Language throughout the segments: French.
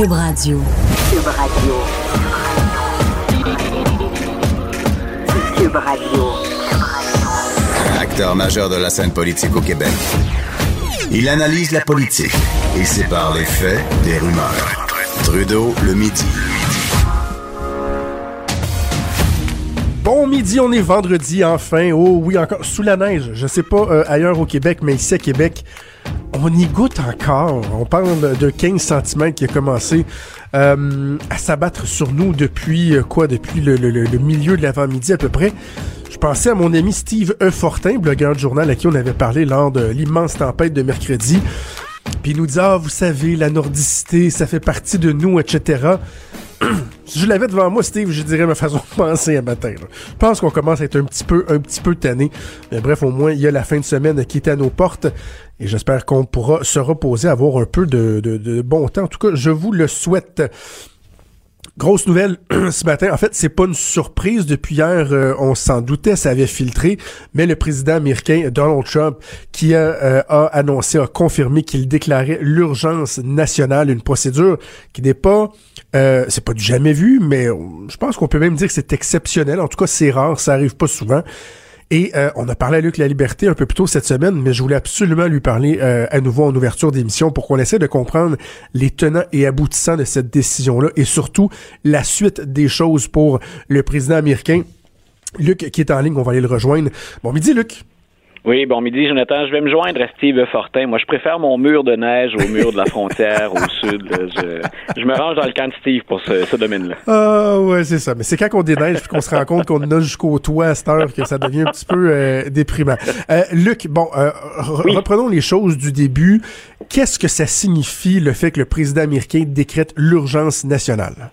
Cube Radio. Cube Radio. Cube Radio. Acteur majeur de la scène politique au Québec. Il analyse la politique et sépare les faits des rumeurs. Trudeau le midi. Bon midi, on est vendredi enfin. Oh oui, encore sous la neige. Je sais pas euh, ailleurs au Québec, mais ici à Québec, on y goûte encore. On parle de 15 cm qui a commencé euh, à s'abattre sur nous depuis euh, quoi Depuis le, milieu de l'avant-midi à peu près. Je pensais à mon ami Steve E. Blogueur de journal à qui on avait parlé lors de l'immense tempête de mercredi. Puis il nous dit ah vous savez la nordicité ça fait partie de nous etc. si je l'avais devant moi Steve je dirais ma façon de penser un matin. là. Je pense qu'on commence à être un petit peu un petit peu tanné. Mais bref au moins il y a la fin de semaine qui est à nos portes et j'espère qu'on pourra se reposer avoir un peu de, de, de bon temps. En tout cas je vous le souhaite. Grosse nouvelle ce matin. En fait, c'est pas une surprise. Depuis hier, euh, on s'en doutait, ça avait filtré. Mais le président américain Donald Trump, qui a, euh, a annoncé, a confirmé qu'il déclarait l'urgence nationale, une procédure qui n'est pas, euh, c'est pas du jamais vu, mais euh, je pense qu'on peut même dire que c'est exceptionnel. En tout cas, c'est rare, ça arrive pas souvent. Et euh, on a parlé à Luc La Liberté un peu plus tôt cette semaine, mais je voulais absolument lui parler euh, à nouveau en ouverture d'émission pour qu'on essaie de comprendre les tenants et aboutissants de cette décision-là et surtout la suite des choses pour le président américain. Luc qui est en ligne, on va aller le rejoindre. Bon midi Luc. Oui, bon midi, Jonathan. Je vais me joindre à Steve Fortin. Moi, je préfère mon mur de neige au mur de la frontière au sud. là. Je, je me range dans le camp de Steve pour ce, ce domaine-là. Ah ouais, c'est ça. Mais c'est quand on déneige qu'on se rend compte qu'on a jusqu'au toit à cette heure que ça devient un petit peu euh, déprimant. Euh, Luc, bon, euh, Oui. reprenons les choses du début. Qu'est-ce que ça signifie le fait que le président américain décrète l'urgence nationale?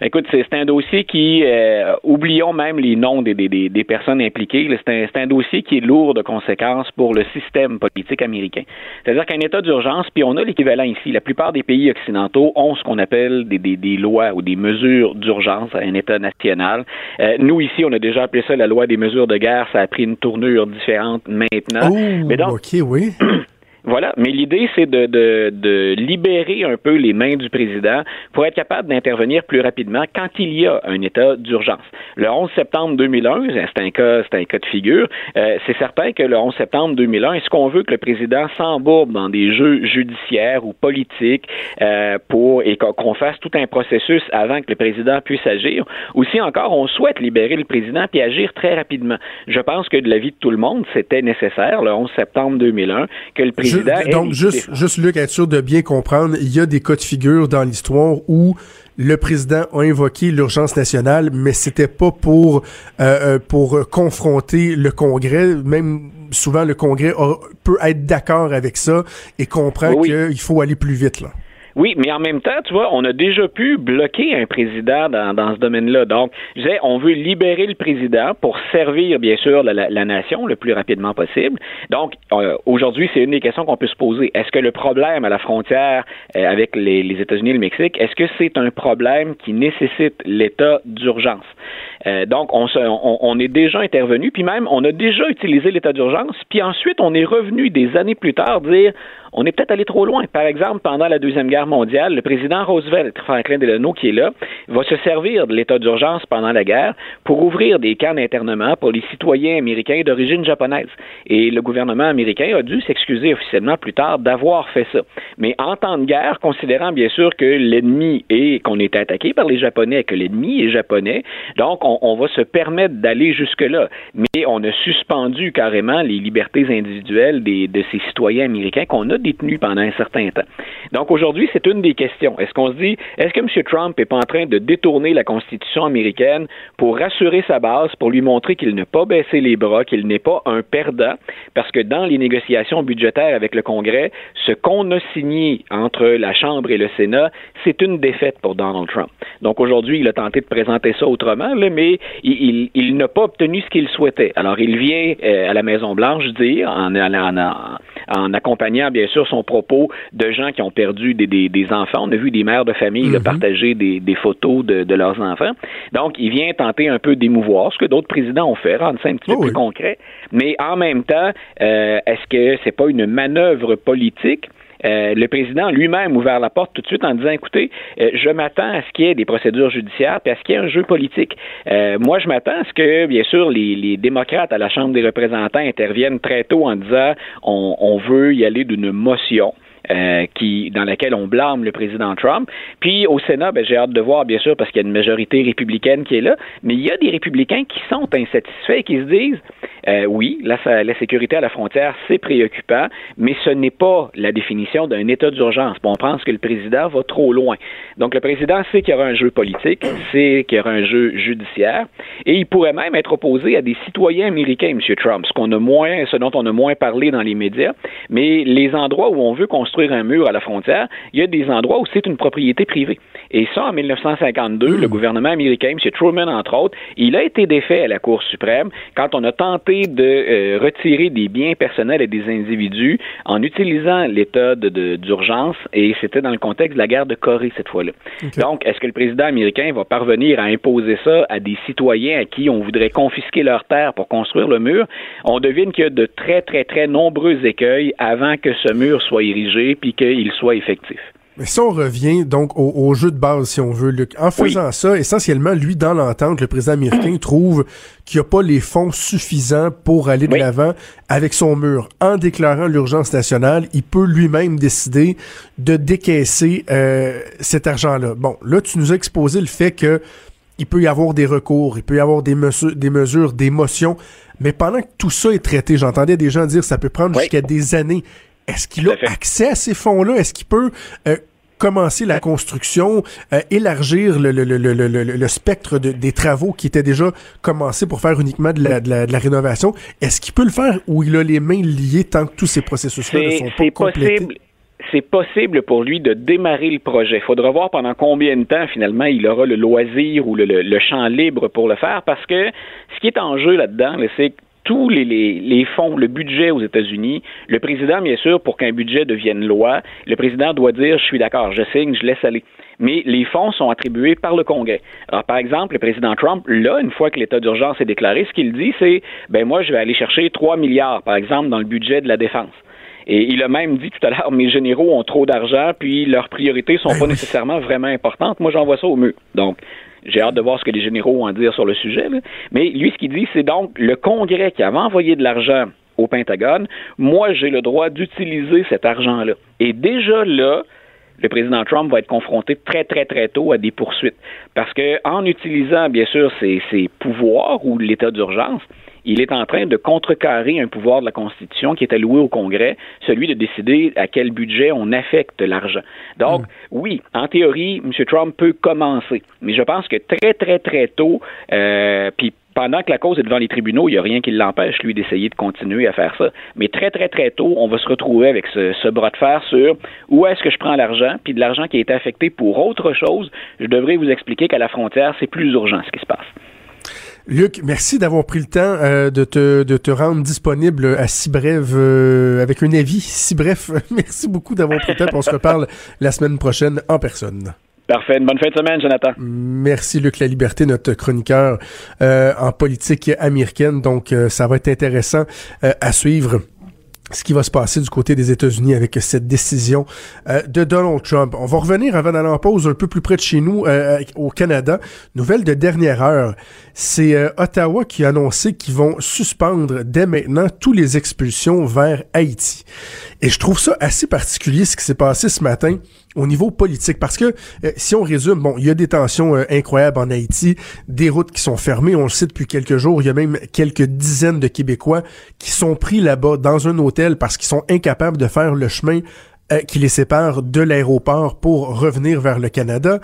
Écoute, c'est un dossier qui, euh, oublions même les noms des, des, personnes impliquées, c'est un, un dossier qui est lourd de conséquences pour le système politique américain. C'est-à-dire qu'un état d'urgence, puis on a l'équivalent ici, la plupart des pays occidentaux ont ce qu'on appelle des, des, des lois ou des mesures d'urgence à un état national. Euh, nous, ici, on a déjà appelé ça la loi des mesures de guerre, ça a pris une tournure différente maintenant. oh, Mais donc, ok, oui. Voilà, mais l'idée, c'est de, de, de libérer un peu les mains du président pour être capable d'intervenir plus rapidement quand il y a un état d'urgence. Le 11 septembre 2001, c'est un cas, c'est un cas de figure. euh, c'est certain que le 11 septembre 2001, est-ce qu'on veut que le président s'embourbe dans des jeux judiciaires ou politiques euh, pour et qu'on fasse tout un processus avant que le président puisse agir, ou si encore on souhaite libérer le président puis agir très rapidement? Je pense que de l'avis de tout le monde, c'était nécessaire le 11 septembre 2001 que le président Ju- ait donc, juste, juste, Luc, être sûr de bien comprendre, il y a des cas de figure dans l'histoire où le président a invoqué l'urgence nationale, mais c'était pas pour, euh, euh, pour confronter le Congrès. Même souvent, le Congrès a- peut être d'accord avec ça et comprend oui. qu'il faut aller plus vite. Là. Oui, mais en même temps, tu vois, on a déjà pu bloquer un président dans, dans ce domaine-là. Donc, je disais, on veut libérer le président pour servir, bien sûr, la, la- nation le plus rapidement possible. Donc, euh, aujourd'hui, c'est une des questions qu'on peut se poser. Est-ce que le problème à la frontière euh, avec les, les États-Unis et le Mexique, est-ce que c'est un problème qui nécessite l'état d'urgence? Euh, donc, on, se- on, on est déjà intervenu, puis même, on a déjà utilisé l'état d'urgence, puis ensuite, on est revenu des années plus tard dire on est peut-être allé trop loin. Par exemple, pendant la Deuxième Guerre mondiale, le président Roosevelt, Franklin Delano, qui est là, va se servir de l'état d'urgence pendant la guerre pour ouvrir des camps d'internement pour les citoyens américains d'origine japonaise. Et le gouvernement américain a dû s'excuser officiellement plus tard d'avoir fait ça. Mais en temps de guerre, considérant bien sûr que l'ennemi est, qu'on est attaqué par les Japonais, que l'ennemi est japonais, donc on, on va se permettre d'aller jusque-là. Mais on a suspendu carrément les libertés individuelles des, de ces citoyens américains qu'on a détenus pendant un certain temps. Donc aujourd'hui, c'est une des questions. Est-ce qu'on se dit, est-ce que M. Trump n'est pas en train de détourner la Constitution américaine pour rassurer sa base, pour lui montrer qu'il n'a pas baissé les bras, qu'il n'est pas un perdant, parce que dans les négociations budgétaires avec le Congrès, ce qu'on a signé entre la Chambre et le Sénat, c'est une défaite pour Donald Trump. Donc aujourd'hui, il a tenté de présenter ça autrement, mais il, il- il n'a pas obtenu ce qu'il souhaitait. Alors il vient euh, à la Maison-Blanche dire, en, en- en- en accompagnant bien sûr son propos de gens qui ont perdu des, des- des enfants. On a vu des mères de famille là, Mhm. partager des, des photos de, de leurs enfants. Donc il vient tenter un peu d'émouvoir, ce que d'autres présidents ont fait, rendre ça un petit Oh peu plus oui. concret. Mais en même temps, euh, est-ce que c'est pas une manœuvre politique? Euh, le président lui-même ouvert la porte tout de suite en disant, écoutez, euh, je m'attends à ce qu'il y ait des procédures judiciaires, puis à ce qu'il y ait un jeu politique. Euh, moi, je m'attends à ce que, bien sûr, les, démocrates à la Chambre des représentants interviennent très tôt en disant, on, veut y aller d'une motion. Qui, dans laquelle on blâme le président Trump. Puis au Sénat, ben, j'ai hâte de voir, bien sûr, parce qu'il y a une majorité républicaine qui est là, mais il y a des républicains qui sont insatisfaits et qui se disent euh, oui, la, la sécurité à la frontière, c'est préoccupant, mais ce n'est pas la définition d'un état d'urgence. on pense que le président va trop loin. Donc le président sait qu'il y aura un jeu politique, sait qu'il y aura un jeu judiciaire, et il pourrait même être opposé à des citoyens américains, M. Trump, ce qu'on a moins, ce dont on a moins parlé dans les médias. Mais les endroits où on veut construire un mur à la frontière, il y a des endroits où c'est une propriété privée. Et ça, en 1952, le gouvernement américain, M. Truman, entre autres, il a été défait à la Cour suprême quand on a tenté de euh, retirer des biens personnels et des individus en utilisant l'état d'urgence, et c'était dans le contexte de la guerre de Corée cette fois-là. Donc, est-ce que le président américain va parvenir à imposer ça à des citoyens à qui on voudrait confisquer leurs terres pour construire le mur? On devine qu'il y a de très, très, très nombreux écueils avant que ce mur soit érigé puis qu'il soit effectif. Mais si on revient donc au, jeu de base, si on veut, Luc, en faisant ça, essentiellement, lui, dans l'entente, le président américain trouve qu'il n'y a pas les fonds suffisants pour aller de l'avant avec son mur. En déclarant l'urgence nationale, il peut lui-même décider de décaisser euh, cet argent-là. Bon, là, tu nous as exposé le fait que il peut y avoir des recours, il peut y avoir des, mesures, des mesures, des motions, mais pendant que tout ça est traité, j'entendais des gens dire que ça peut prendre jusqu'à des années. Est-ce qu'il a accès à ces fonds-là? Est-ce qu'il peut euh, commencer la construction, euh, élargir le, le, le, le spectre de, des travaux qui étaient déjà commencés pour faire uniquement de la, de la, rénovation? Est-ce qu'il peut le faire ou il a les mains liées tant que tous ces processus-là ne sont pas complétés? c'est possible pour lui de démarrer le projet. Il faudra voir pendant combien de temps finalement il aura le loisir ou le, le champ libre pour le faire parce que ce qui est en jeu là-dedans, c'est tous les, les, fonds, le budget aux États-Unis, le président, bien sûr, pour qu'un budget devienne loi, le président doit dire, je suis d'accord, je signe, je laisse aller. Mais les fonds sont attribués par le Congrès. Alors, par exemple, le président Trump, là, une fois que l'état d'urgence est déclaré, ce qu'il dit, c'est, ben moi, je vais aller chercher 3 milliards, par exemple, dans le budget de la défense. Et il a même dit tout à l'heure, mes généraux ont trop d'argent, puis leurs priorités sont pas nécessairement vraiment importantes. Moi, j'envoie ça au mur. Donc, j'ai hâte de voir ce que les généraux ont à dire sur le sujet. Mais lui, ce qu'il dit, c'est donc le Congrès qui avait envoyé de l'argent au Pentagone, moi, j'ai le droit d'utiliser cet argent-là. Et déjà là, le président Trump va être confronté très, très, très tôt à des poursuites. Parce que en utilisant, bien sûr, ses pouvoirs ou l'état d'urgence, il est en train de contrecarrer un pouvoir de la Constitution qui est alloué au Congrès, celui de décider à quel budget on affecte l'argent. Donc, hmm. oui, en théorie, M. Trump peut commencer, mais je pense que très, très, très tôt, euh, puis pendant que la cause est devant les tribunaux, il n'y a rien qui l'empêche, lui, d'essayer de continuer à faire ça. Mais très, très, très tôt, on va se retrouver avec ce, ce bras de fer sur où est-ce que je prends l'argent, puis de l'argent qui a été affecté pour autre chose. Je devrais vous expliquer qu'à la frontière, c'est plus urgent ce qui se passe. Luc, merci d'avoir pris le temps euh, de, te, de te rendre disponible à si brève, euh, avec un avis si bref. merci beaucoup d'avoir pris le temps. On se reparle la semaine prochaine en personne. Parfait. Une bonne fin de semaine, Jonathan. Merci, Luc La Liberté, notre chroniqueur euh, en politique américaine. Donc, ça va être intéressant à suivre ce qui va se passer du côté des États-Unis avec cette décision euh, de Donald Trump. On va revenir avant d'aller en pause un peu plus près de chez nous, euh, au Canada. Nouvelle de dernière heure, c'est euh, Ottawa qui a annoncé qu'ils vont suspendre dès maintenant toutes les expulsions vers Haïti. Et je trouve ça assez particulier ce qui s'est passé ce matin au niveau politique. Parce que euh, si on résume, bon, il y a des tensions euh, incroyables en Haïti, des routes qui sont fermées, on le sait depuis quelques jours, il y a même quelques dizaines de Québécois qui sont pris là-bas dans un hôtel parce qu'ils sont incapables de faire le chemin euh, qui les sépare de l'aéroport pour revenir vers le Canada.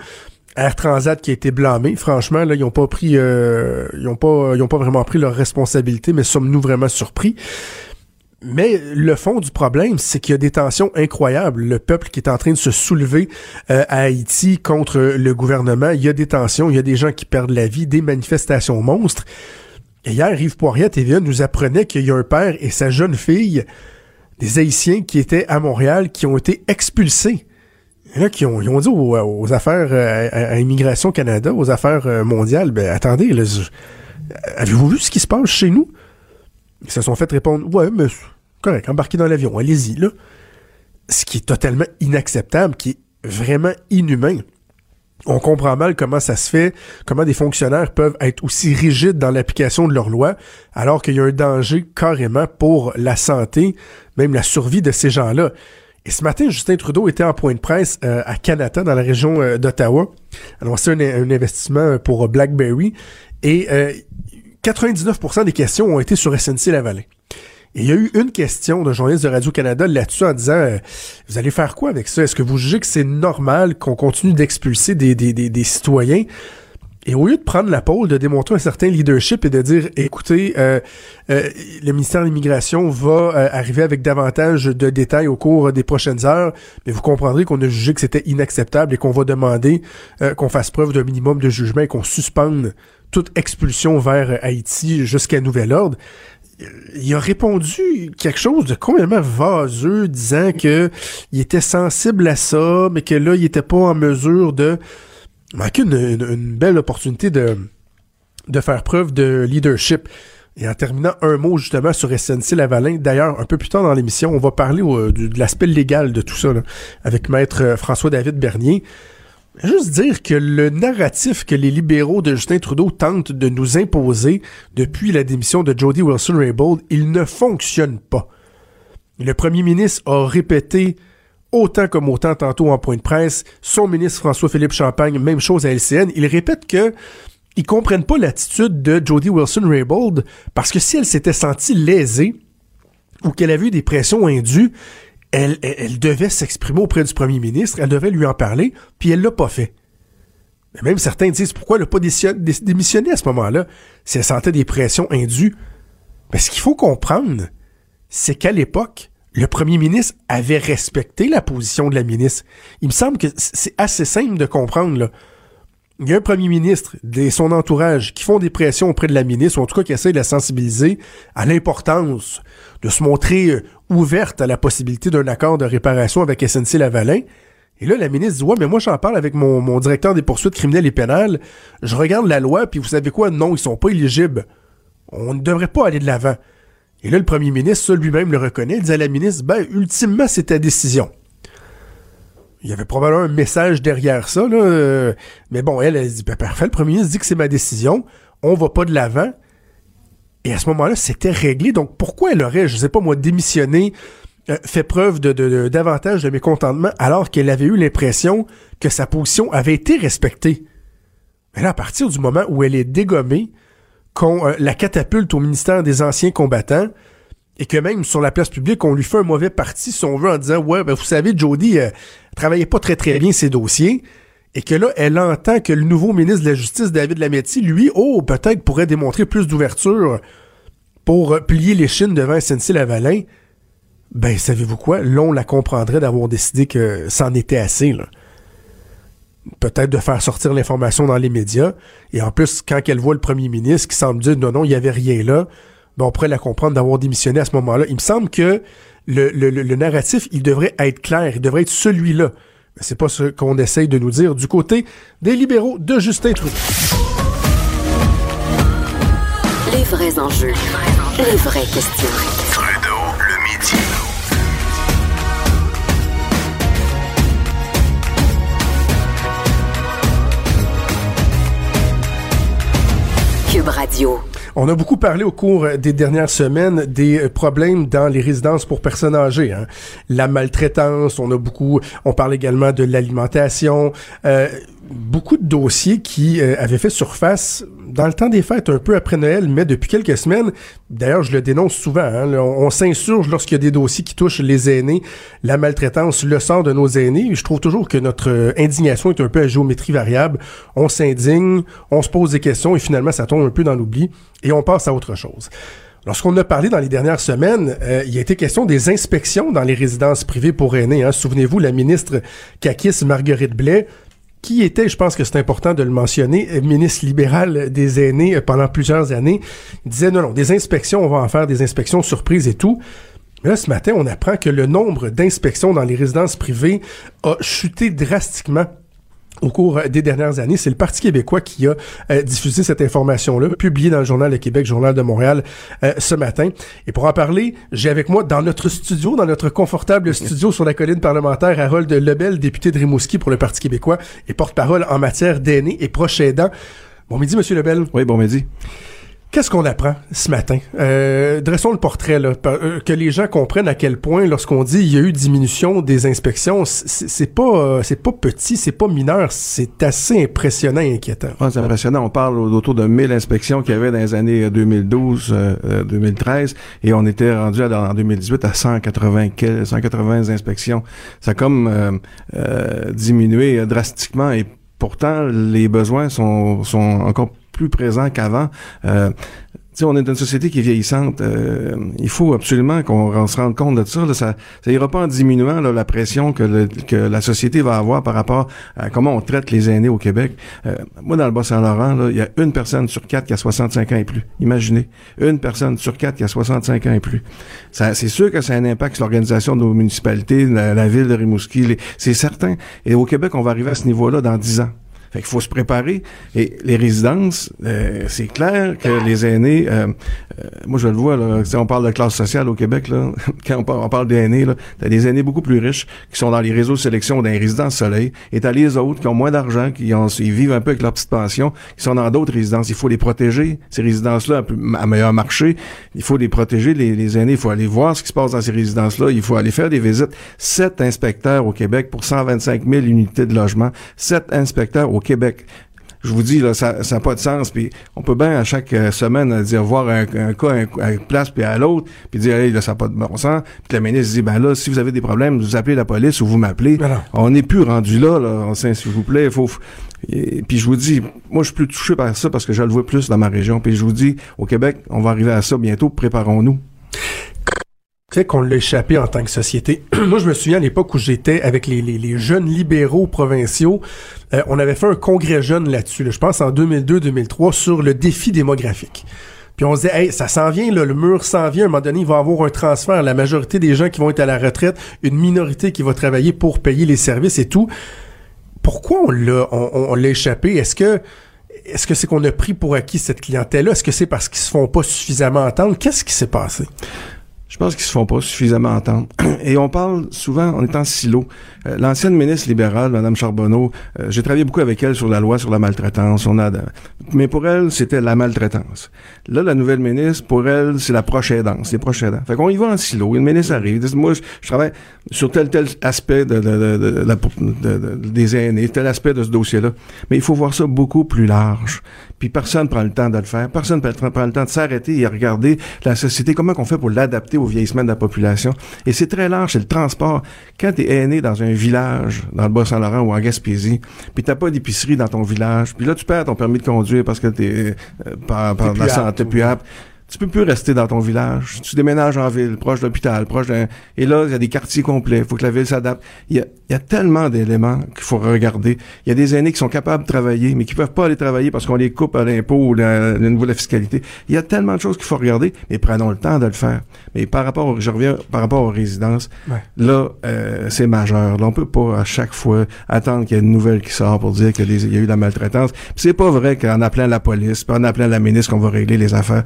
Air Transat qui a été blâmé, franchement, là, ils ont pas pris, ils ont pas, ils ont pas vraiment pris leur responsabilité, mais sommes-nous vraiment surpris? Mais le fond du problème, c'est qu'il y a des tensions incroyables. Le peuple qui est en train de se soulever euh, à Haïti contre le gouvernement, il y a des tensions, il y a des gens qui perdent la vie, des manifestations monstres. Et hier, Yves Poirier TVA nous apprenait qu'il y a un père et sa jeune fille, des Haïtiens qui étaient à Montréal, qui ont été expulsés. Là, qui ont, ils ont dit aux, affaires euh, à, Immigration Canada, aux affaires euh, mondiales, ben attendez, avez-vous vu ce qui se passe chez nous? Ils se sont fait répondre Ouais, mais correct, embarquez dans l'avion, allez-y, là. ce qui est totalement inacceptable, qui est vraiment inhumain. On comprend mal comment ça se fait, comment des fonctionnaires peuvent être aussi rigides dans l'application de leurs lois, alors qu'il y a un danger carrément pour la santé, même la survie de ces gens-là. Et ce matin, Justin Trudeau était en point de presse euh, à Canada, dans la région euh, d'Ottawa, annonçait un, un, investissement pour BlackBerry, et 99% euh, des questions ont été sur SNC-Lavalin. Et il y a eu une question d'un journaliste de Radio-Canada là-dessus en disant euh, Vous allez faire quoi avec ça? Est-ce que vous jugez que c'est normal qu'on continue d'expulser des, citoyens? Et au lieu de prendre la pôle, de démontrer un certain leadership et de dire écoutez, euh, euh, le ministère de l'Immigration va arriver avec davantage de détails au cours des prochaines heures, mais vous comprendrez qu'on a jugé que c'était inacceptable et qu'on va demander qu'on fasse preuve d'un minimum de jugement et qu'on suspende toute expulsion vers Haïti jusqu'à nouvel ordre il a répondu quelque chose de complètement vaseux, disant que il était sensible à ça, mais que là, il était pas en mesure de manquer une, belle opportunité de, de faire preuve de leadership. Et en terminant un mot justement sur SNC Lavalin, d'ailleurs, un peu plus tard dans l'émission, on va parler de l'aspect légal de tout ça, avec maître François-David Bernier. Juste dire que le narratif que les libéraux de Justin Trudeau tentent de nous imposer depuis la démission de Jody Wilson-Raybould, il ne fonctionne pas. Le premier ministre a répété autant comme autant tantôt en point de presse, son ministre François-Philippe Champagne, même chose à LCN, il répète que ils comprennent pas l'attitude de Jody Wilson-Raybould parce que si elle s'était sentie lésée ou qu'elle avait eu des pressions indues, elle, devait s'exprimer auprès du premier ministre, elle devait lui en parler, puis elle l'a pas fait. Mais même certains disent pourquoi elle n'a pas démissionné à ce moment-là, si elle sentait des pressions indues. Mais ce qu'il faut comprendre, c'est qu'à l'époque, le premier ministre avait respecté la position de la ministre. Il me semble que c'est assez simple de comprendre, là il y a un premier ministre et son entourage qui font des pressions auprès de la ministre, ou en tout cas qui essaient de la sensibiliser à l'importance de se montrer euh, ouverte à la possibilité d'un accord de réparation avec SNC Lavalin. Et là, la ministre dit, ouais, mais moi, j'en parle avec mon, directeur des poursuites criminelles et pénales. Je regarde la loi, puis vous savez quoi? Non, ils sont pas éligibles. On ne devrait pas aller de l'avant. Et là, le premier ministre, lui-même le reconnaît. Il dit à la ministre, ben, ultimement, c'est ta décision. Il y avait probablement un message derrière ça, là. Euh, mais bon, elle, elle dit, ben, parfait, le premier ministre dit que c'est ma décision. On va pas de l'avant. Et à ce moment-là, c'était réglé. Donc, pourquoi elle aurait, je sais pas moi, démissionné, euh, fait preuve de, de, davantage de mécontentement alors qu'elle avait eu l'impression que sa position avait été respectée? Mais là, à partir du moment où elle est dégommée, qu'on euh, la catapulte au ministère des Anciens combattants, et que même sur la place publique, on lui fait un mauvais parti, si on veut, en disant Ouais, ben vous savez, Jody euh, travaillait pas très très bien ses dossiers. Et que là, elle entend que le nouveau ministre de la Justice, David Lametti, lui, oh, peut-être pourrait démontrer plus d'ouverture pour plier les chines devant SNC-Lavalin. Ben, savez-vous quoi? L'on la comprendrait d'avoir décidé que c'en était assez, là. Peut-être de faire sortir l'information dans les médias. Et en plus, quand elle voit le premier ministre qui semble dire non, non, il n'y avait rien là, ben on pourrait la comprendre d'avoir démissionné à ce moment-là. Il me semble que le, le, le, narratif, il devrait être clair, il devrait être celui-là. Mais c'est pas ce qu'on essaye de nous dire du côté des libéraux de Justin Trudeau. Les vrais enjeux, les vraies questions. Trudeau, le midi. Cube Radio. On a beaucoup parlé au cours des dernières semaines des problèmes dans les résidences pour personnes âgées. Hein. La maltraitance, on a beaucoup, on parle également de l'alimentation. Euh, beaucoup de dossiers qui euh, avaient fait surface dans le temps des fêtes, un peu après Noël, mais depuis quelques semaines. D'ailleurs, je le dénonce souvent. Hein, on, s'insurge lorsqu'il y a des dossiers qui touchent les aînés, la maltraitance, le sort de nos aînés. Je trouve toujours que notre euh, indignation est un peu à géométrie variable. On s'indigne, on se pose des questions et finalement, ça tombe un peu dans l'oubli et on passe à autre chose. Lorsqu'on a parlé dans les dernières semaines, euh, il a été question des inspections dans les résidences privées pour aînés. Hein. Souvenez-vous, la ministre Kakis Marguerite Blais qui était, je pense que c'est important de le mentionner, euh, ministre libéral des aînés euh, pendant plusieurs années, disait non, non, des inspections, on va en faire des inspections surprises et tout. Mais là, ce matin, on apprend que le nombre d'inspections dans les résidences privées a chuté drastiquement au cours des dernières années. C'est le Parti québécois qui a euh, diffusé cette information-là, publiée dans le Journal de Québec, Journal de Montréal, euh, ce matin. Et pour en parler, j'ai avec moi dans notre studio, dans notre confortable studio sur la colline parlementaire, Harold Lebel, député de Rimouski pour le Parti québécois et porte-parole en matière d'aînés et proches aidants. Bon midi, Monsieur Lebel. Oui, bon midi. Qu'est-ce qu'on apprend ce matin? Euh, dressons le portrait, là, euh, que les gens comprennent à quel point, lorsqu'on dit il y a eu diminution des inspections, c'est pas euh, c'est pas petit, c'est pas mineur, c'est assez impressionnant et inquiétant. c'est impressionnant. On parle autour de 1000 inspections qu'il y avait dans les années 2012, 2013, et on était rendu en 2018 à 180, 180 inspections. Ça a comme diminué drastiquement et pourtant les besoins sont, sont encore plus présent qu'avant. Euh, on est dans une société qui est vieillissante. Euh, il faut absolument qu'on se rende compte de ça. Ça, ça ira pas en diminuant la pression que, que la société va avoir par rapport à comment on traite les aînés au Québec. Euh, moi, dans le Bas-Saint-Laurent, il y a une personne sur quatre qui a 65 ans et plus. Imaginez, une personne sur quatre qui a 65 ans et plus. C'est sûr que ça a un impact sur l'organisation de nos municipalités, la, la ville de Rimouski. C'est certain. Et au Québec, on va arriver à ce niveau-là dans 10 ans. Fait qu'il faut se préparer. Et les résidences, euh, c'est clair que les aînés, euh, euh, moi je le vois, là, on parle de classe sociale au Québec, là, quand on parle, on parle d'aînés, t'as des aînés beaucoup plus riches qui sont dans les réseaux de sélection d'un résidences soleil, et t'as les autres qui ont moins d'argent, qui ont, ils vivent un peu avec leur petite pension, qui sont dans d'autres résidences. Il faut les protéger, ces résidences-là, à meilleur marché. Il faut les protéger, les, les aînés. Il faut aller voir ce qui se passe dans ces résidences-là. Il faut aller faire des visites. Sept inspecteurs au Québec pour 125 000 unités de logement. Sept inspecteurs au Québec. Je vous dis, là, ça n'a pas de sens. Puis on peut bien à chaque euh, semaine dire voir un, cas à une place puis à l'autre, puis dire hey, là, ça n'a pas de bon sens. Puis la ministre dit ben là, si vous avez des problèmes, vous appelez la police ou vous m'appelez. On n'est plus rendu là, là. S'il vous plaît, il faut. Et, puis je vous dis, moi je suis plus touché par ça parce que je le vois plus dans ma région. Puis je vous dis, au Québec, on va arriver à ça bientôt. Préparons-nous fait qu'on l'a échappé en tant que société. Moi, je me souviens à l'époque où j'étais avec les, jeunes libéraux provinciaux, euh, on avait fait un congrès jeune là-dessus, je pense en 2002-2003, sur le défi démographique. Puis on se disait, hey, ça s'en vient, le mur s'en vient, à un moment donné, il va y avoir un transfert. La majorité des gens qui vont être à la retraite, une minorité qui va travailler pour payer les services et tout. Pourquoi on l'a on, on échappé? Est-ce que est-ce que c'est qu'on a pris pour acquis cette clientèle-là? Est-ce que c'est parce qu'ils se font pas suffisamment entendre? Qu'est-ce qui s'est passé? Je pense qu'ils se font pas suffisamment entendre. Et on parle souvent, on est en silo. Euh, l'ancienne ministre libérale, Mme Charbonneau, euh, j'ai travaillé beaucoup avec elle sur la loi sur la maltraitance. On a, mais pour elle, c'était la maltraitance. Là, la nouvelle ministre, pour elle, c'est la proche aidance, les proches aidants. Fait qu'on y va en silo. Une ministre arrive. Moi, je, travaille sur tel tel aspect de, de, des aînés, tel aspect de ce dossier-là. Mais il faut voir ça beaucoup plus large puis personne prend le temps de le faire. Personne prend le temps de s'arrêter et regarder la société, comment on fait pour l'adapter au vieillissement de la population. Et c'est très large, c'est le transport. Quand tu es aîné dans un village, dans le Bas-Saint-Laurent ou en Gaspésie, puis t'as pas d'épicerie dans ton village, puis là tu perds ton permis de conduire parce que t'es euh, par, par la santé plus apte tu peux plus rester dans ton village. Tu déménages en ville, proche de l'hôpital, proche d'un... Et là, il y a des quartiers complets. Il faut que la ville s'adapte. Il y a, il y a tellement d'éléments qu'il faut regarder. Il y a des aînés qui sont capables de travailler, mais qui peuvent pas aller travailler parce qu'on les coupe à l'impôt ou le niveau de la fiscalité. Il y a tellement de choses qu'il faut regarder, mais prenons le temps de le faire. Mais par rapport, au, je reviens par rapport aux résidences, là, euh, c'est majeur. Là, on peut pas à chaque fois attendre qu'il y ait une nouvelle qui sort pour dire qu'il y a eu de la maltraitance. c'est pas vrai qu'en appelant la police, en appelant la ministre qu'on va régler les affaires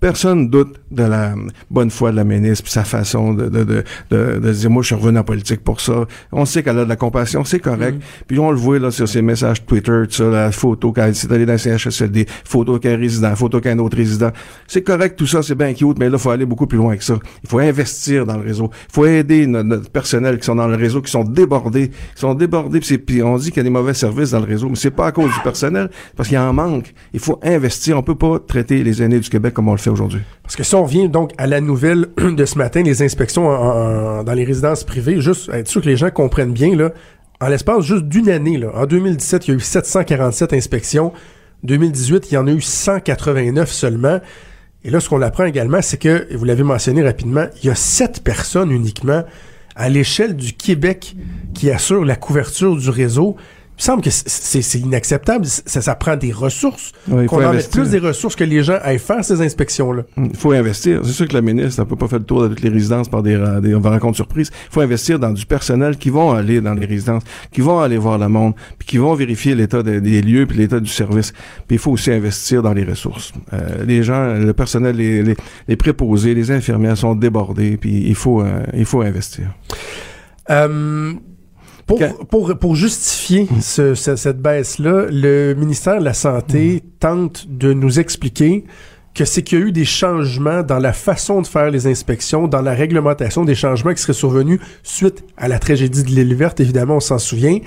personne doute de la bonne foi de la ministre puis sa façon de, de, de, de, dire moi je suis revenu en politique pour ça. On sait qu'elle a de la compassion, c'est correct. Mm-hmm. Puis on le voit là sur ses messages Twitter, tout ça, la photo quand elle est allée dans le CHSLD, photo qu'un résident, photo qu'un autre résident. C'est correct tout ça, c'est bien cute, mais là il faut aller beaucoup plus loin que ça. Il faut investir dans le réseau. Il faut aider notre, personnel qui sont dans le réseau, qui sont débordés, qui sont débordés. Puis, on dit qu'il y a des mauvais services dans le réseau, mais c'est pas à cause du personnel, parce qu'il y en manque. Il faut investir. On peut pas traiter les aînés du Québec comme on le fait aujourd'hui? Parce que si on revient donc à la nouvelle de ce matin, les inspections dans les résidences privées, juste être sûr que les gens comprennent bien, là, en l'espace juste d'une année, là, en 2017, il y a eu 747 inspections. 2018, il y en a eu 189 seulement. Et là, ce qu'on apprend également, c'est que, et vous l'avez mentionné rapidement, il y a sept personnes uniquement à l'échelle du Québec qui assurent la couverture du réseau. Me semble que c'est inacceptable. Ça, ça prend des ressources. Faut qu'on en mette plus des ressources que les gens aillent faire ces inspections-là. Il faut investir. C'est sûr que la ministre n'a pas fait le tour de toutes les résidences par des, des rencontres surprises. Il faut investir dans du personnel qui vont aller dans les résidences, qui vont aller voir le monde, puis qui vont vérifier l'état des, des lieux puis l'état du service. Puis il faut aussi investir dans les ressources. Euh, les gens, le personnel, les, les, les préposés, les infirmières sont débordés, puis il faut, euh, il faut investir. Euh, pour, pour, pour justifier ce- ce- cette baisse-là, le ministère de la Santé tente de nous expliquer que c'est qu'il y a eu des changements dans la façon de faire les inspections, dans la réglementation, des changements qui seraient survenus suite à la tragédie de l'île verte, évidemment, on s'en souvient,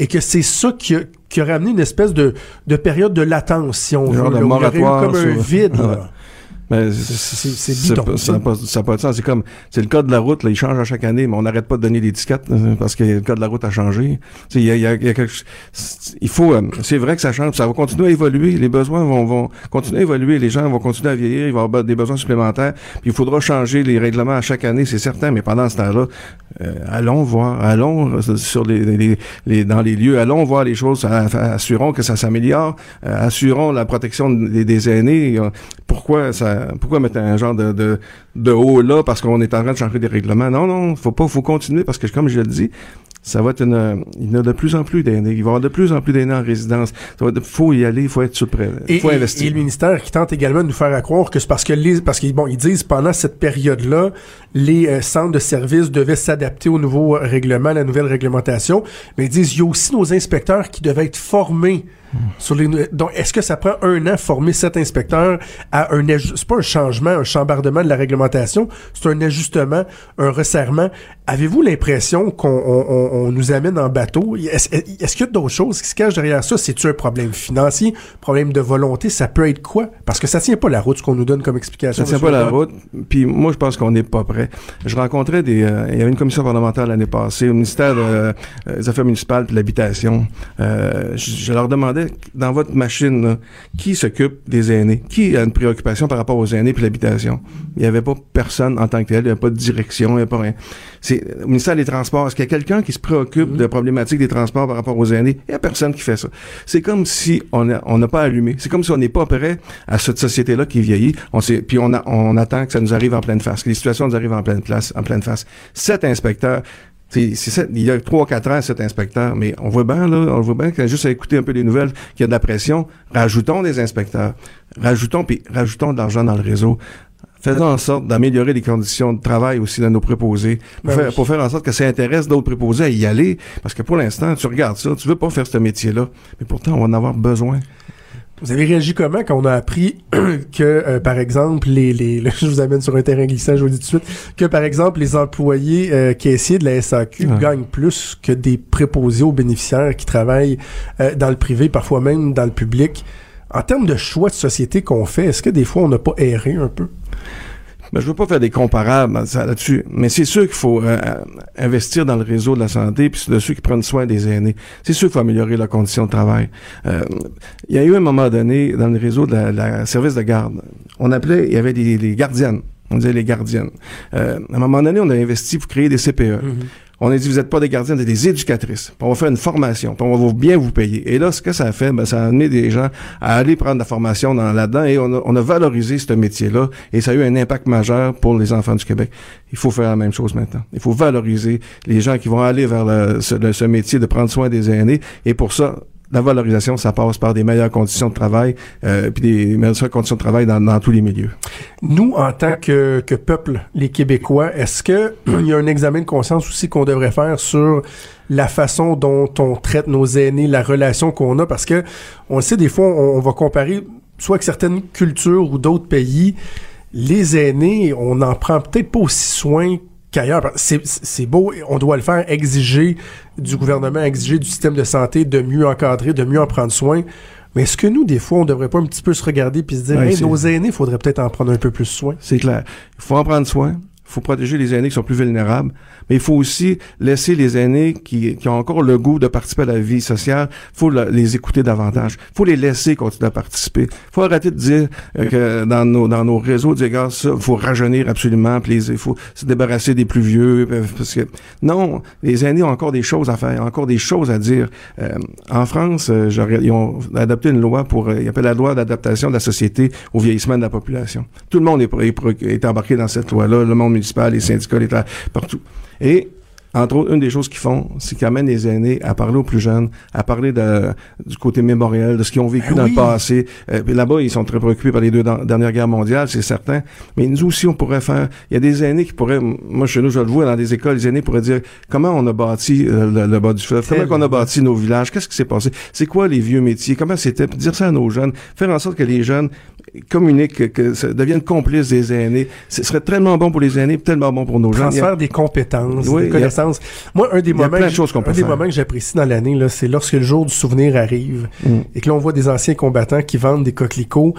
et que c'est ça qui a, qui aurait amené une espèce de, de période de latence, si on veut, là, où il y aurait eu comme un vide. là. Mais C'est- bidon, ça. n'a pas, pas de sens. C'est comme, c'est le code de la route, là, il change à chaque année, mais on n'arrête pas de donner l'étiquette euh, parce que le code de la route a changé. Il y a, y a- y a quelque il faut, euh, c'est vrai que ça change, ça va continuer à évoluer, les besoins vont, vont continuer à évoluer, les gens vont continuer à vieillir, il va y avoir des besoins supplémentaires, puis il faudra changer les règlements à chaque année, c'est certain, mais pendant ce temps-là, euh, allons voir, allons euh, sur les, les- les- dans les lieux, allons voir les choses, assurons que ça s'améliore, assurons la protection des, des aînés. Pourquoi ça, pourquoi mettre un genre de, de, de haut là parce qu'on est en train de changer des règlements? Non, non, faut pas, faut continuer parce que comme je le dis, ça va être une, il y a de plus en plus d'aînés. Il va y avoir de plus en plus d'aînés en résidence. Être- faut y aller, il faut être prêt. Il faut et- investir. et le ministère qui tente également de nous faire à croire que c'est parce que les, parce qu'ils bon, ils disent pendant cette période-là, les euh, centres de services devaient s'adapter au nouveau euh, règlement, la nouvelle réglementation. Mais ils disent il y a aussi nos inspecteurs qui devaient être formés sur les. Donc, est-ce que ça prend un an former cet inspecteur à un c'est pas un changement, un chambardement de la réglementation, c'est un ajustement, un resserrement. Avez-vous l'impression qu'on on- on- on nous amène en bateau? Est-ce qu'il y a d'autres choses qui se cachent derrière ça? C'est-tu un problème financier, problème de volonté? Ça peut être quoi? Parce que ça tient pas la route ce qu'on nous donne comme explication. Ça tient pas la route. Puis moi, je pense qu'on n'est pas prêt. Je rencontrais des... euh, il y avait une commission parlementaire l'année passée au ministère de, euh, des Affaires municipales et de l'Habitation. Euh, je, je leur demandais, dans votre machine, là, qui s'occupe des aînés? Qui a une préoccupation par rapport aux aînés puis l'habitation? Il n'y avait pas personne en tant que tel. Il n'y avait pas de direction. Il n'y avait pas rien. C'est au ministère des Transports. Est-ce qu'il y a quelqu'un qui se préoccupe de problématiques des transports par rapport aux aînés? Il n'y a personne qui fait ça. C'est comme si on n'a pas allumé. C'est comme si on n'est pas prêt à cette société-là qui vieillit. On sait, puis on, a- on attend que ça nous arrive en pleine face, que les situations nous arrivent en pleine place, en pleine face. Cet inspecteur, c'est, c'est ça, il y a trois, quatre ans, cet inspecteur, mais on voit bien, là, on voit bien a juste à écouter un peu les nouvelles, qu'il y a de la pression. Rajoutons des inspecteurs. Rajoutons, puis rajoutons de l'argent dans le réseau. Faisons en sorte d'améliorer les conditions de travail aussi de nos préposés, pour, Ben faire, oui. pour faire en sorte que ça intéresse d'autres préposés à y aller. Parce que pour l'instant, tu regardes ça, tu veux pas faire ce métier-là, mais pourtant, on va en avoir besoin. Vous avez réagi comment quand on a appris que, euh, par exemple, les, les, là, je vous amène sur un terrain glissant, je vous le dis tout de suite, que, par exemple, les employés euh, caissiers de la SAQ Ouais. gagnent plus que des préposés aux bénéficiaires qui travaillent euh, dans le privé, parfois même dans le public. En termes de choix de société qu'on fait, est-ce que des fois on n'a pas erré un peu? Ben, je veux pas faire des comparables là-dessus, mais c'est sûr qu'il faut euh, euh, investir dans le réseau de la santé, puis de ceux qui prennent soin des aînés. C'est sûr qu'il faut améliorer leurs conditions de travail. Euh, il y a eu un moment donné dans le réseau de la, la service de garde, on appelait, il y avait des, des gardiennes. On disait les gardiennes. Euh, à un moment donné, on a investi pour créer des CPE. On a dit, vous n'êtes pas des gardiennes, vous êtes des éducatrices. On va faire une formation. On va bien vous payer. Et là, ce que ça a fait, ben, ça a amené des gens à aller prendre la formation dans, là-dedans et on a, valorisé ce métier-là et ça a eu un impact majeur pour les enfants du Québec. Il faut faire la même chose maintenant. Il faut valoriser les gens qui vont aller vers ce, ce métier de prendre soin des aînés et pour ça, la valorisation, ça passe par des meilleures conditions de travail, euh, puis des meilleures conditions de travail dans, dans tous les milieux. Nous, en tant que, que peuple, les Québécois, est-ce que il y a un examen de conscience aussi qu'on devrait faire sur la façon dont on traite nos aînés, la relation qu'on a? Parce que on sait, des fois, on, on va comparer soit avec certaines cultures ou d'autres pays, les aînés, on n'en prend peut-être pas aussi soin qu'ailleurs. C'est beau, on doit le faire, exiger du gouvernement, exiger du système de santé de mieux encadrer, de mieux en prendre soin. Mais est-ce que nous, des fois, on devrait pas un petit peu se regarder puis se dire, Ouais, hey, c'est- nos aînés, faudrait peut-être en prendre un peu plus soin? C'est clair. Il faut en prendre soin. Faut protéger les aînés qui sont plus vulnérables, mais il faut aussi laisser les aînés qui, qui ont encore le goût de participer à la vie sociale, faut les écouter davantage. faut les laisser continuer à participer. faut arrêter de dire euh, que dans nos, dans nos réseaux, dire, gars, ça, faut rajeunir absolument, puis il faut se débarrasser des plus vieux, euh, parce que non, les aînés ont encore des choses à faire, encore des choses à dire. Euh, en France, ils ont adopté une loi pour, ils appellent la loi d'adaptation de la société au vieillissement de la population. Tout le monde est, est, est embarqué dans cette loi-là, le monde municipal, les syndicats, les partout. Et entre autres, une des choses qu'ils font, c'est qu'ils amènent les aînés à parler aux plus jeunes, à parler de, du côté mémoriel, de ce qu'ils ont vécu ben dans le passé. Euh, Là-bas, ils sont très préoccupés par les deux dernières guerres mondiales, c'est certain. Mais nous aussi, on pourrait faire... Il y a des aînés qui pourraient... Moi, chez nous, je le vois dans des écoles, les aînés pourraient dire comment on a bâti euh, le, bas du fleuve, comment on a bâti nos villages, qu'est-ce qui s'est passé, c'est quoi les vieux métiers, comment c'était, dire ça à nos jeunes, faire en sorte que les jeunes communiquent, que, ça deviennent complices des aînés. Ce serait tellement bon pour les aînés, tellement bon pour nos jeunes. Transfert des compétences, des connaissances. Moi, un des moments, un des moments que j'apprécie dans l'année, là, c'est lorsque le jour du souvenir arrive mm. et que l'on voit des anciens combattants qui vendent des coquelicots.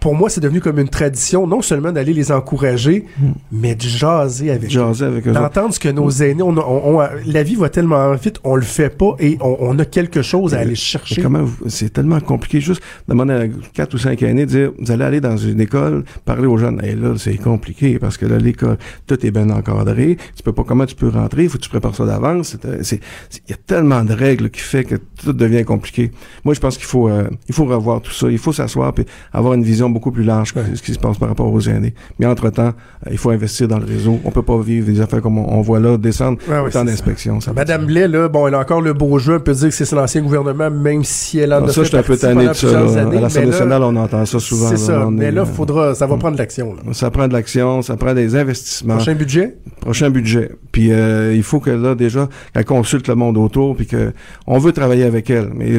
Pour moi, c'est devenu comme une tradition, non seulement d'aller les encourager, mm. mais de jaser avec jaser avec eux. D'entendre ce que nos aînés, on, la vie va tellement vite, on le fait pas et on, a quelque chose à aller chercher. Comment c'est tellement compliqué juste demander à quatre ou cinq aînés de dire vous allez aller dans une école, parler aux jeunes. Et là, c'est compliqué parce que là, l'école, tout est bien encadré. Tu peux pas comment tu peux rentrer, il faut que tu prépares ça d'avance. Il y a tellement de règles qui fait que tout devient compliqué. Moi, je pense qu'il faut euh, il faut revoir tout ça. Il faut s'asseoir et avoir une vision beaucoup plus large de ce qui se passe par rapport aux aînés. Mais entre-temps, euh, il faut investir dans le réseau. On peut pas vivre des affaires comme on, voit là, descendre ouais, autant d'inspections. Madame Blais, là, bon, elle a encore le beau jeu. On peut dire que c'est l'ancien gouvernement, même si elle en ah, a ça, fait je suis un peu tanné de ça. à l'Assemblée nationale, on entend ça souvent. C'est ça. mais là, faudra, ça va prendre de l'action. Ça prend de l'action, ça prend des investissements. Prochain budget? Prochain budget. Puis euh, il faut que là, déjà, qu'elle consulte le monde autour, puis que on veut travailler avec elle. Mais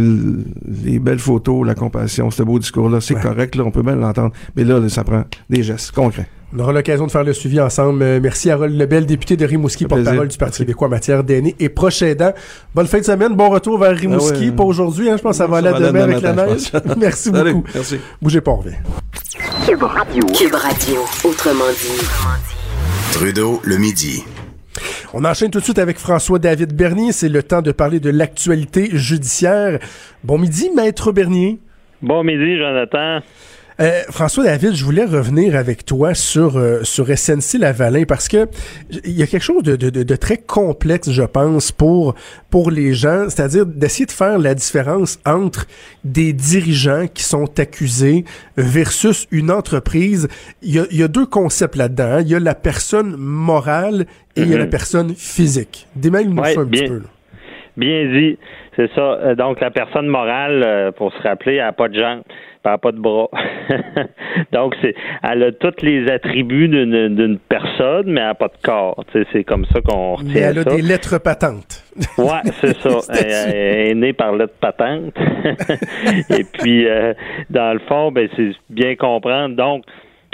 les belles photos, la compassion, ce beau discours-là, c'est correct, là, on peut bien l'entendre. Mais là, ça prend des gestes concrets. On aura l'occasion de faire le suivi ensemble. Euh, merci à Harold Lebel, député de Rimouski, porte-parole du Parti québécois en matière d'aînés et prochain aidant. Bonne fin de semaine, bon retour vers Rimouski. Ah Pas aujourd'hui, hein, je pense que ça va aller demain avec la neige. merci beaucoup. Merci. Bougez pas, on revient. Cube Radio. Cube Radio, autrement dit. Trudeau, le midi. On enchaîne tout de suite avec François-David Bernier. C'est le temps de parler de l'actualité judiciaire. Bon midi, Maître Bernier. Bon midi, Jonathan. Euh, François David, je voulais revenir avec toi sur euh, sur SNC Lavalin parce que il y a quelque chose de, de, de, très complexe, je pense, pour pour les gens, c'est-à-dire d'essayer de faire la différence entre des dirigeants qui sont accusés versus une entreprise. Il y a, il y a deux concepts là-dedans. Hein. Il y a la personne morale et il y a la mm-hmm. personne physique. Démêle-nous ça un petit peu. Bien dit, c'est ça. Euh, donc la personne morale, pour se rappeler, elle n'a pas de gens elle pas de bras. Donc, c'est, elle a tous les attributs d'une, personne, mais elle n'a pas de corps. C'est comme ça qu'on retient. Mais elle a des lettres patentes. ouais, c'est ça. elle, est née par lettre patente. Et puis, euh, dans le fond, ben, c'est bien comprendre. Donc,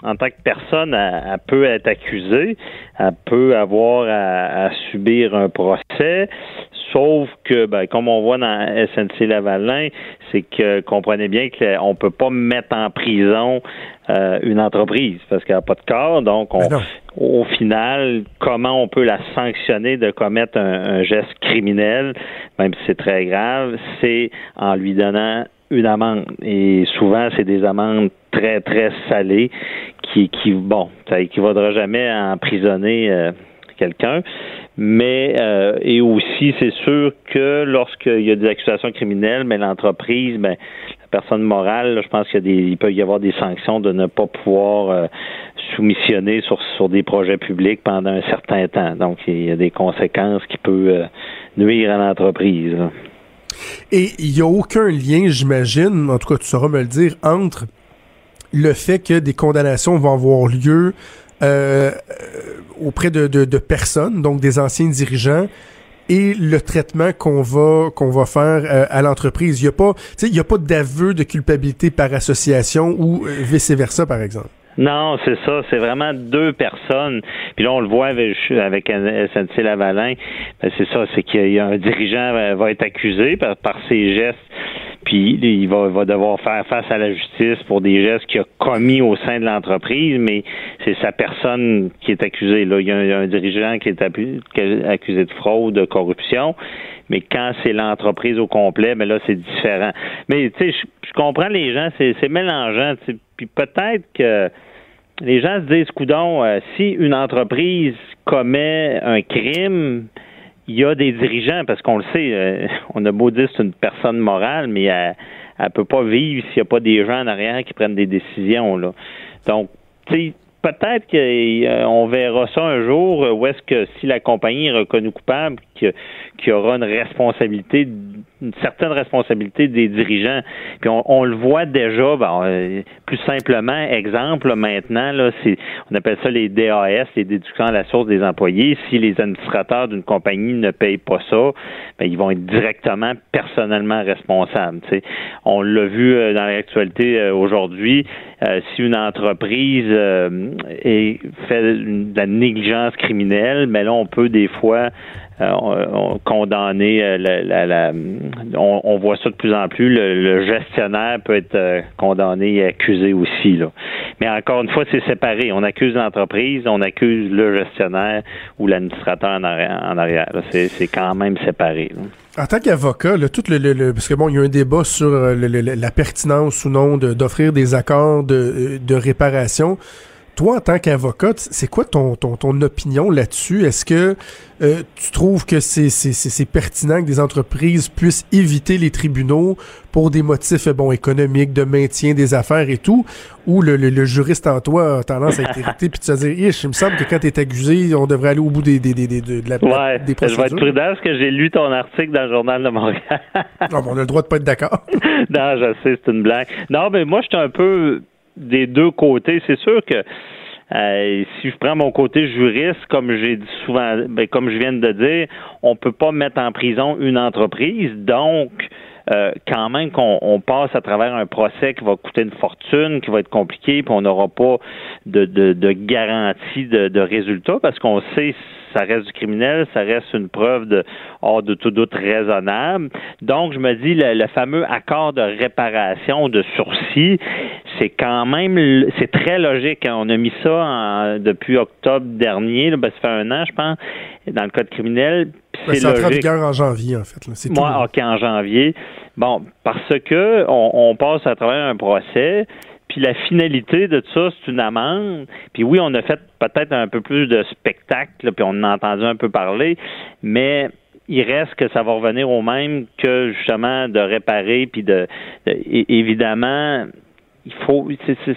en tant que personne, elle, peut être accusée, elle peut avoir à, subir un procès, sauf que, ben, comme on voit dans SNC Lavalin, c'est que comprenez bien qu'on ne peut pas mettre en prison euh, une entreprise parce qu'elle n'a pas de corps. Donc, on, au final, comment on peut la sanctionner de commettre un geste criminel, même si c'est très grave, c'est en lui donnant une amende. Et souvent, c'est des amendes très, très salées qui, bon, ça équivaudra jamais à emprisonner euh, quelqu'un. Mais euh, et aussi, c'est sûr que lorsqu'il y a des accusations criminelles, mais l'entreprise, ben, la personne morale, je pense qu'il peut y avoir des sanctions de ne pas pouvoir euh, soumissionner sur, sur des projets publics pendant un certain temps. Donc, il y a des conséquences qui peuvent nuire à l'entreprise. Et il n'y a aucun lien, j'imagine, en tout cas tu sauras me le dire, entre le fait que des condamnations vont avoir lieu euh, auprès de, de, personnes, donc des anciens dirigeants, et le traitement qu'on va qu'on va faire euh, à l'entreprise. Il n'y a pas, pas d'aveu de culpabilité par association ou euh, vice versa, par exemple. Non, c'est ça. C'est vraiment deux personnes. Puis là, on le voit avec, avec SNC Lavalin. Ben, c'est ça. C'est qu'il y a un dirigeant va être accusé par, par ses gestes puis il va, va devoir faire face à la justice pour des gestes qu'il a commis au sein de l'entreprise, mais c'est sa personne qui est accusée. Là, il y a un, dirigeant qui est accusé de fraude, de corruption, mais quand c'est l'entreprise au complet, mais ben là c'est différent. Mais tu sais, je comprends les gens, c'est mélangeant. Puis peut-être que les gens se disent, coudon, euh, si une entreprise commet un crime, il y a des dirigeants, parce qu'on le sait, euh, on a beau dire une personne morale, mais elle ne peut pas vivre s'il n'y a pas des gens en arrière qui prennent des décisions. Là. Donc, tu sais, peut-être qu'on verra ça un jour où est-ce que si la compagnie est reconnue coupable, qu'il y aura une responsabilité, une certaine responsabilité des dirigeants. Puis on, le voit déjà, euh, plus simplement, exemple maintenant, là, c'est, on appelle ça les DAS, les déductions à la source des employés. Si les administrateurs d'une compagnie ne payent pas ça, ben, ils vont être directement personnellement responsables. On l'a vu euh, dans l'actualité euh, aujourd'hui. si une entreprise est, fait de la négligence criminelle, mais ben là, on peut des fois euh. Euh, on, voit ça de plus en plus. Le, gestionnaire peut être euh, condamné et accusé aussi. Mais encore une fois, c'est séparé. On accuse l'entreprise, on accuse le gestionnaire ou l'administrateur en arrière. C'est quand même séparé. En tant qu'avocat, tout le, parce que il y a un débat sur la pertinence ou non d'offrir des accords de réparation toi, en tant qu'avocat, c'est quoi ton, ton, ton opinion là-dessus? Est-ce que euh, tu trouves que c'est pertinent que des entreprises puissent éviter les tribunaux pour des motifs bon économiques, de maintien des affaires et tout? Ou le, le, juriste en toi a tendance à être irrité puis tu vas dire, il me semble que quand tu es accusé, on devrait aller au bout des, des, des, de la, ouais, des procédures. Je vais être prudent parce que j'ai lu ton article dans le Journal de Montréal. non, on a le droit de pas être d'accord. non, je sais, c'est une blague. Non, mais moi, je suis un peu des deux côtés. C'est sûr que euh, si je prends mon côté juriste, comme j'ai dit souvent, ben, comme je viens de dire, on peut pas mettre en prison une entreprise, donc euh, quand même qu'on passe à travers un procès qui va coûter une fortune, qui va être compliqué, puis on n'aura pas de, de, de garantie de, de résultat parce qu'on sait ça reste du criminel, ça reste une preuve de hors de tout doute raisonnable. Donc, je me dis, le, fameux accord de réparation de sursis, c'est quand même, c'est très logique. Hein. On a mis ça depuis octobre dernier, ben, ça fait un an, je pense, dans le code criminel. Ben, c'est en vigueur en janvier, en fait. Moi, OK, en janvier. Bon, parce que on, on passe à travers un procès, puis la finalité de ça, c'est une amende. Puis oui, on a fait peut-être un peu plus de spectacle, puis on en a entendu un peu parler, mais il reste que ça va revenir au même que justement de réparer, puis de, évidemment, il faut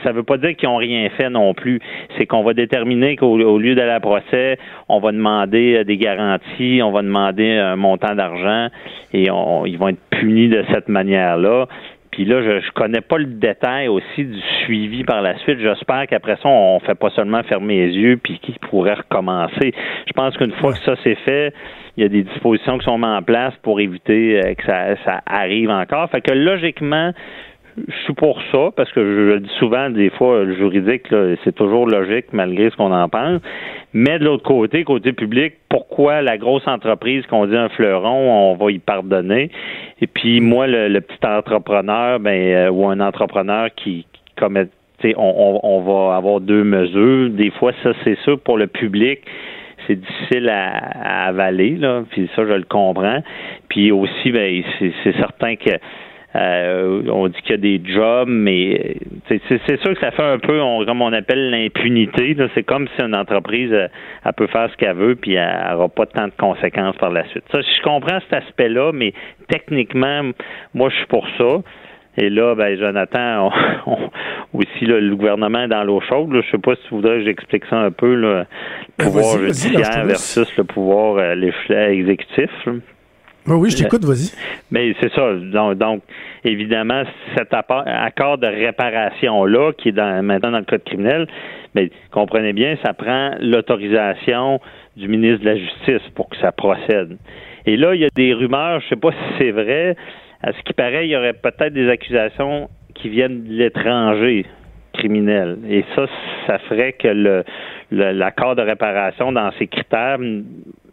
ça veut pas dire qu'ils ont rien fait non plus. C'est qu'on va déterminer qu'au lieu d'aller à procès, on va demander euh, des garanties, on va demander un montant d'argent et ils vont être punis de cette manière-là. Puis là, je, je connais pas le détail aussi du suivi par la suite. J'espère qu'après ça, on fait pas seulement fermer les yeux puis qu'il pourrait recommencer. Je pense qu'une fois que ça c'est fait, il y a des dispositions qui sont mises en place pour éviter euh, que ça, ça arrive encore. Fait que logiquement, je suis pour ça, parce que je, le dis souvent, des fois, le juridique, c'est toujours logique malgré ce qu'on en pense. Mais de l'autre côté, côté public, pourquoi la grosse entreprise qu'on dit un fleuron, on va y pardonner? Et puis moi, le, petit entrepreneur, ben, euh, ou un entrepreneur qui, qui commet on, on, va avoir deux mesures. Des fois, ça, c'est sûr, pour le public, c'est difficile à, avaler, là, puis ça, je le comprends. Puis aussi, ben, c'est certain que euh, on dit qu'il y a des jobs, mais c'est sûr que ça fait un peu, on, comme on appelle l'impunité. C'est comme si une entreprise euh, elle, peut faire ce qu'elle veut, puis elle n'aura pas tant de conséquences par la suite. Ça, je comprends cet aspect-là, mais techniquement, moi, je suis pour ça. Et là, ben, Jonathan, aussi le gouvernement est dans l'eau chaude. Je Je sais pas si tu voudrais que j'explique ça un peu, le ben, pouvoir judiciaire versus le pouvoir euh, exécutif. Oui, oui, je t'écoute, vas-y. Mais c'est ça. Donc, évidemment, cet accord de réparation-là, qui est dans, maintenant dans le code criminel, mais comprenez bien, ça prend l'autorisation du ministre de la Justice pour que ça procède. Et là, il y a des rumeurs, je ne sais pas si c'est vrai, à ce qui paraît, il y aurait peut-être des accusations qui viennent de l'étranger criminel. Et ça, ça ferait que le l'accord de réparation dans ces critères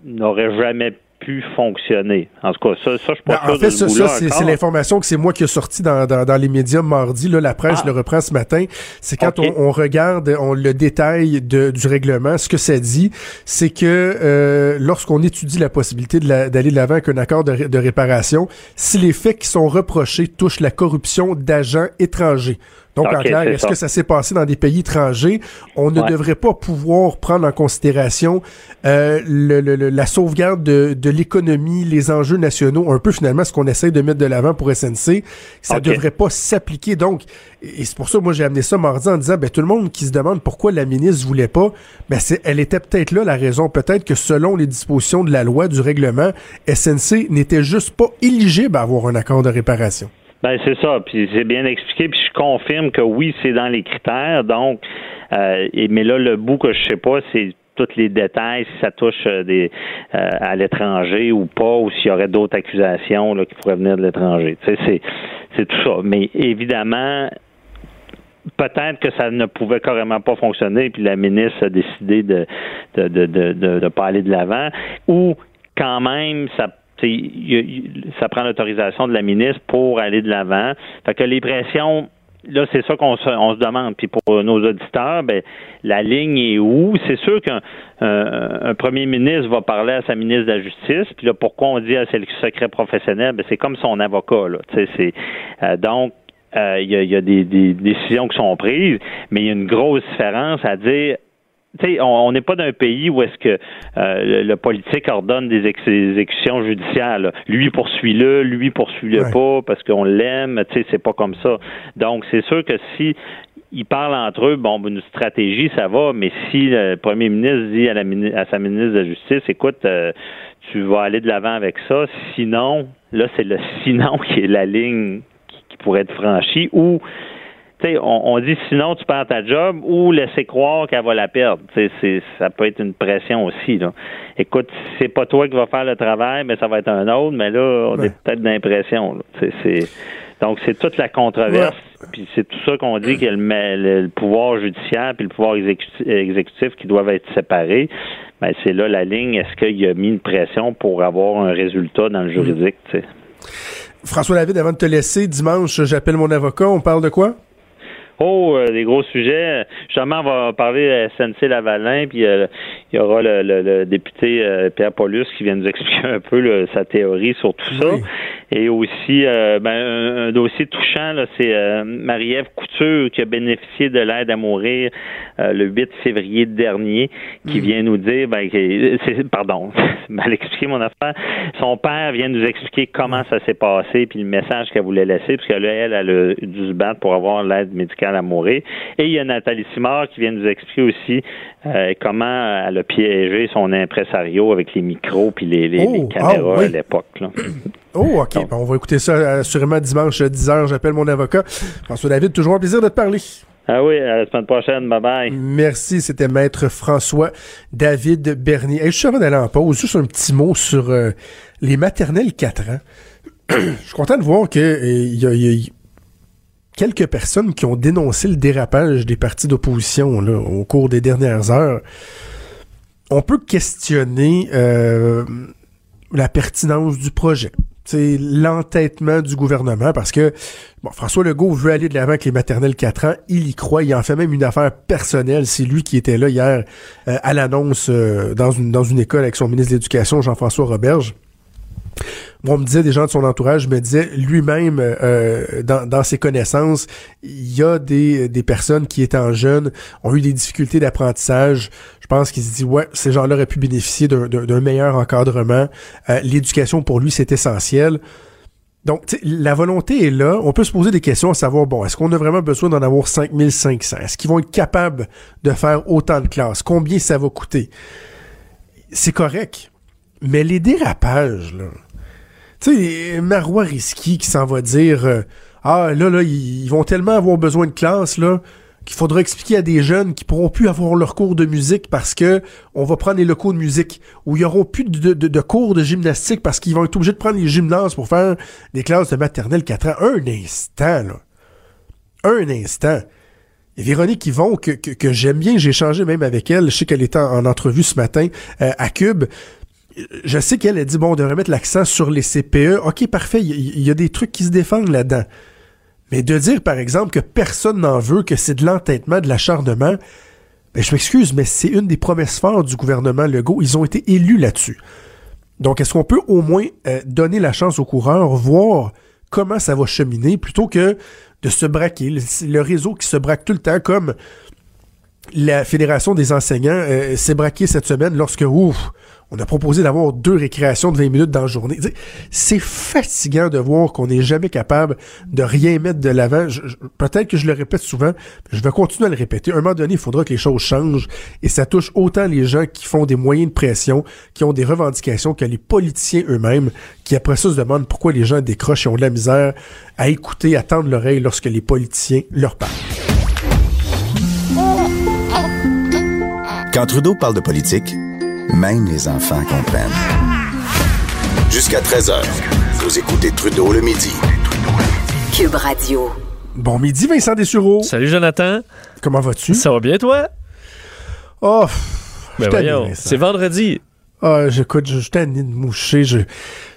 n'aurait jamais pu fonctionner. En tout cas, ça, ça je suis pas ben, En fait, ça, c'est l'information que c'est moi qui ai sorti dans, dans, les médias mardi. Là, la presse ah. le reprend ce matin. C'est quand on, regarde on, le détail de, du règlement, ce que ça dit, c'est que euh, lorsqu'on étudie la possibilité d'aller de l'avant avec un accord de, de réparation, si les faits qui sont reprochés touchent la corruption d'agents étrangers, donc, en clair, est-ce que ça s'est passé dans des pays étrangers? On ne devrait pas pouvoir prendre en considération euh, le, la sauvegarde de, de l'économie, les enjeux nationaux, un peu finalement ce qu'on essaie de mettre de l'avant pour SNC. Ça ne devrait pas s'appliquer. Donc, et c'est pour ça que moi j'ai amené ça mardi en disant, ben, tout le monde qui se demande pourquoi la ministre voulait pas, ben, elle était peut-être là la raison. Peut-être que selon les dispositions de la loi, du règlement, SNC n'était juste pas éligible à avoir un accord de réparation. Ben c'est ça, puis c'est bien expliqué, puis je confirme que oui, c'est dans les critères. Donc, euh, mais là, le bout que je sais pas, c'est tous les détails, si ça touche euh, des euh, à l'étranger ou pas, ou s'il y aurait d'autres accusations là, qui pourraient venir de l'étranger. Tu sais, c'est tout ça. Mais évidemment, peut-être que ça ne pouvait carrément pas fonctionner, puis la ministre a décidé de de de de, de, de pas aller de l'avant, ou quand même ça ça prend l'autorisation de la ministre pour aller de l'avant. Fait que les pressions là, c'est ça qu'on se, demande. Puis pour nos auditeurs, ben, la ligne est où? C'est sûr qu'un un premier ministre va parler à sa ministre de la Justice. Puis là, pourquoi on dit à c'est le secret professionnel? Ben, c'est comme son avocat. Là. C'est, euh, donc, euh, il y, a, des, décisions qui sont prises, mais il y a une grosse différence à dire on n'est pas d'un pays où est-ce que euh, le, politique ordonne des, exécutions judiciaires. Lui poursuit-le, lui poursuit-le pas parce qu'on l'aime. Tu sais, c'est pas comme ça. Donc, c'est sûr que si ils parlent entre eux, bon, une stratégie, ça va, mais si le premier ministre dit à, la, à sa ministre de la Justice, écoute, euh, tu vas aller de l'avant avec ça, sinon, là, c'est le sinon qui est la ligne qui, qui pourrait être franchie, ou on, dit sinon tu perds ta job ou laisser croire qu'elle va la perdre. C'est, ça peut être une pression aussi. Là. Écoute, c'est pas toi qui vas faire le travail, mais ça va être un autre, mais là, on est peut-être d'impression. Donc, c'est toute la controverse, puis c'est tout ça qu'on dit que le, le, pouvoir judiciaire puis le pouvoir exécutif, qui doivent être séparés. Ben, c'est là la ligne. Est-ce qu'il y a mis une pression pour avoir un résultat dans le juridique? François David, avant de te laisser, dimanche, j'appelle mon avocat. On parle de quoi? Oh, des gros sujets. Justement, on va parler de SNC Lavalin, puis euh, il y aura le, député euh, Pierre Paulus qui vient nous expliquer un peu sa théorie sur tout ça. Et aussi, ben, un, dossier touchant, c'est Marie-Ève Couture qui a bénéficié de l'aide à mourir le 8 février dernier, qui hmm. vient nous dire, ben, c'est, pardon, mal expliqué mon affaire. Son père vient nous expliquer comment ça s'est passé, puis le message qu'elle voulait laisser, puisque là, elle, elle a dû se battre pour avoir l'aide médicale à mourir. Et il y a Nathalie Simard qui vient nous expliquer aussi euh, comment elle a piégé son impresario avec les micros puis les, oh, caméras ah à l'époque. Oh, OK. on va écouter ça assurément dimanche 10h. J'appelle mon avocat. François David, toujours un plaisir de te parler. Ah oui, à la semaine prochaine. Bye bye. Merci. C'était Maître François David Bernier. Et juste avant d'aller en pause, juste un petit mot sur euh, les maternelles 4 ans. Je suis content de voir qu'il euh, y a, y a quelques personnes qui ont dénoncé le dérapage des partis d'opposition au cours des dernières heures. On peut questionner euh, la pertinence du projet. C'est l'entêtement du gouvernement parce que bon, François Legault veut aller de l'avant avec les maternelles 4 ans, il y croit, il en fait même une affaire personnelle. C'est lui qui était là hier euh, à l'annonce euh, dans, une, dans une école avec son ministre de l'Éducation, Jean-François Roberge on me disait, des gens de son entourage me disaient lui-même, euh, dans, ses connaissances, il y a des, des personnes qui, étant jeunes, ont eu des difficultés d'apprentissage. Je pense qu'il se dit, ouais, ces gens-là auraient pu bénéficier d'un meilleur encadrement. Euh, l'éducation, pour lui, c'est essentiel. Donc, la volonté est là. On peut se poser des questions à savoir, bon, est-ce qu'on a vraiment besoin d'en avoir 5500? Est-ce qu'ils vont être capables de faire autant de classes? Combien ça va coûter? C'est correct. Mais les dérapages, là, tu sais, Marois Risky qui s'en va dire euh, Ah, là, là, ils vont tellement avoir besoin de classe, là, qu'il faudra expliquer à des jeunes qui pourront plus avoir leur cours de musique parce que on va prendre les locaux de musique ou ils auront plus de, cours de gymnastique parce qu'ils vont être obligés de prendre les gymnases pour faire des classes de maternelle 4 ans. Un instant, là. Un instant. Et Véronique Yvon, que, que, que j'aime bien, j'ai échangé même avec elle, je sais qu'elle était en, entrevue ce matin euh, à Cube, je sais qu'elle a dit, bon, on devrait mettre l'accent sur les CPE. OK, parfait, il y, a des trucs qui se défendent là-dedans. Mais de dire, par exemple, que personne n'en veut, que c'est de l'entêtement, de l'acharnement, ben, je m'excuse, mais c'est une des promesses fortes du gouvernement Legault. Ils ont été élus là-dessus. Donc, est-ce qu'on peut au moins euh, donner la chance aux coureurs, voir comment ça va cheminer, plutôt que de se braquer, le, le réseau qui se braque tout le temps, comme la Fédération des enseignants euh, s'est braquée cette semaine lorsque, ouf, on a proposé d'avoir deux récréations de 20 minutes dans la journée. C'est fatigant de voir qu'on n'est jamais capable de rien mettre de l'avant. Peut-être que je le répète souvent, mais je vais continuer à le répéter. À un moment donné, il faudra que les choses changent et ça touche autant les gens qui font des moyens de pression, qui ont des revendications, que les politiciens eux-mêmes, qui après ça se demandent pourquoi les gens décrochent et ont de la misère à écouter, à tendre l'oreille lorsque les politiciens leur parlent. Quand Trudeau parle de politique, même les enfants comprennent. Jusqu'à 13h, vous écoutez Trudeau le midi. Cube Radio. Bon midi, Vincent Dessureau. Salut Jonathan, Comment vas-tu? ça va bien toi? Oh, Ben voyons, c'est vendredi. Ah, j'écoute, je je de moucher. Je,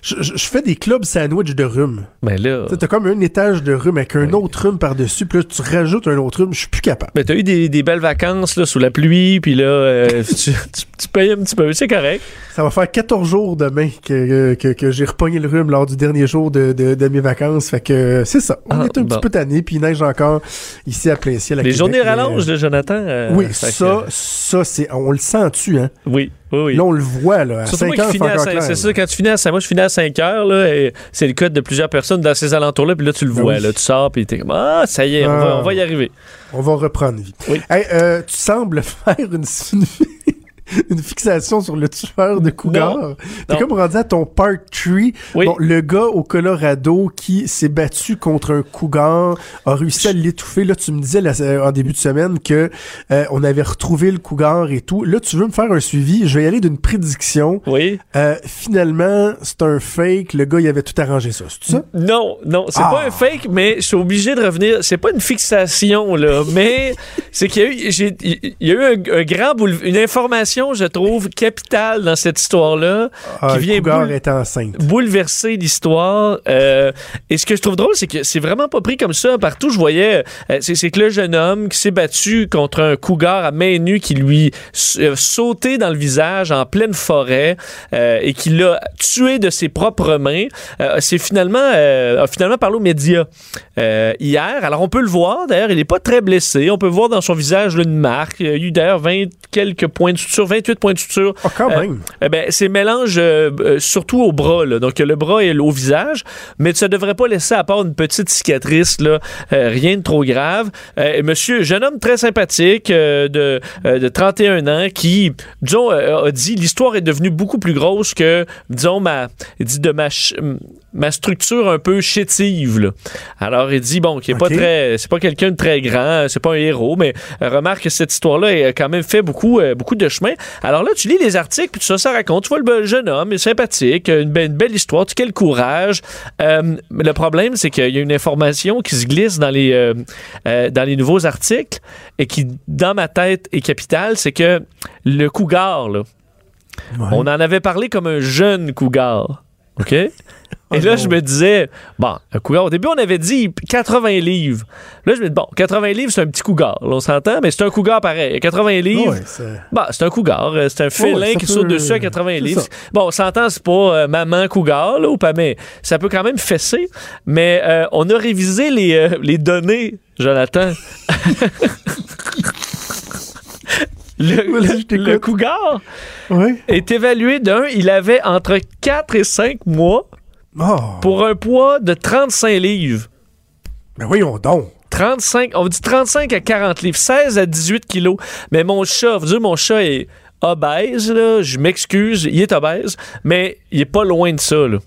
je, fais des clubs sandwich de rhume. Ben là, T'as comme un étage de rhume avec un autre rhume par-dessus, puis là, tu rajoutes un autre rhume, je suis plus capable. ben t'as eu des, des belles vacances là, sous la pluie, puis là, euh, tu, tu, tu payes un petit peu, c'est correct. Ça va faire 14 jours demain que, que, que j'ai repogné le rhume lors du dernier jour de, de, de mes vacances. Fait que euh, c'est ça. On Ah, est un bon. petit peu tanné, puis il neige encore ici à plein ciel. à Les Québec, journées mais, rallongent, euh, là, Jonathan. euh, oui, fait que- ça, ça, c'est. On le sent-tu, hein? oui, oui, oui. Là, on le voit, là. À Surtout 5 moi heures, qui c'est finis à encore 5 clair, c'est là. ça, quand tu finis à 5, moi je finis à 5 heures, là, et c'est le cas de plusieurs personnes dans ces alentours-là, puis là tu le Ben vois, oui. là, tu sors, puis t'es comme, ah, ça y est, on, va, Ah. on va y arriver. On va reprendre vie. Oui. Hey, euh, tu sembles faire une, une, fixation sur le tueur de Cougar. T'es comme rendu à ton part 3. Oui. Bon, le gars au Colorado qui s'est battu contre un Cougar a réussi à l'étouffer. Là, tu me disais là, en début de semaine que euh, on avait retrouvé le Cougar et tout. Là, tu veux me faire un suivi? Je vais y aller d'une prédiction. Oui. Euh, finalement, c'est un fake. Le gars, il avait tout arrangé ça. C'est ça? Non, non, c'est Ah. pas un fake, mais je suis obligé de revenir. C'est pas une fixation, là, mais c'est qu'il y a eu, il y a eu un, un grand boule, une information, je trouve, capitale dans cette histoire-là, Ah, qui vient Cougar boule- est enceinte. bouleverser l'histoire. Euh, et ce que je trouve drôle, c'est que c'est vraiment pas pris comme ça. Partout, je voyais, euh, c'est que le jeune homme qui s'est battu contre un cougar à main nue qui lui euh, sauté dans le visage en pleine forêt euh, et qui l'a tué de ses propres mains, c'est finalement, a finalement parlé aux médias hier. Alors, on peut le voir. D'ailleurs, il est pas très blessé. On peut voir dans son visage là, une marque. Il y a eu d'ailleurs 20 quelques points de suture, 28 points de suture. Ah, quand Euh, même. eh ben, c'est mélange euh, euh, surtout au bras, là. donc le bras et au visage, mais ça devrait pas laisser à part une petite cicatrice, là, euh, rien de trop grave. Euh, monsieur, jeune homme très sympathique euh, de, euh, de 31 ans qui, disons, euh, a dit l'histoire est devenue beaucoup plus grosse que, disons, ma, dit de ma, ma structure un peu chétive. là. Alors il dit bon, qui est pas très, c'est pas quelqu'un de très grand, c'est pas un héros, mais euh, remarque que cette histoire-là a quand même fait beaucoup, euh, beaucoup de chemin. Alors là, tu lis les articles, puis ça, ça raconte. Tu vois le jeune homme, il est sympathique, une, be- une belle histoire, tu quel courage. Euh, le problème, c'est qu'il y a une information qui se glisse dans les, euh, euh, dans les nouveaux articles et qui, dans ma tête, est capitale, c'est que le cougar, là, Ouais. on en avait parlé comme un jeune cougar. OK? Et Oh là, non. je me disais, bon, un cougar, au début, on avait dit 80 livres. Là, je me dis, bon, 80 livres, c'est un petit cougar. Là, on s'entend, mais c'est un cougar pareil. 80 livres, c'est- bah, c'est un cougar. euh, C'est un félin qui peut- saute dessus à 80 c'est livres. ça. Bon, on s'entend, c'est pas euh, maman cougar, là, ou pas, mais ça peut quand même fesser. Mais euh, on a révisé les, euh, les données, Jonathan. le, le cougar est évalué d'un, il avait entre 4 et 5 mois Oh. pour un poids de 35 livres. Ben voyons donc. 35, on dit 35 à 40 livres, 16 à 18 kilos. Mais mon chat, vous dire, mon chat est obèse, là, je m'excuse, il est obèse, mais il est pas loin de ça, là.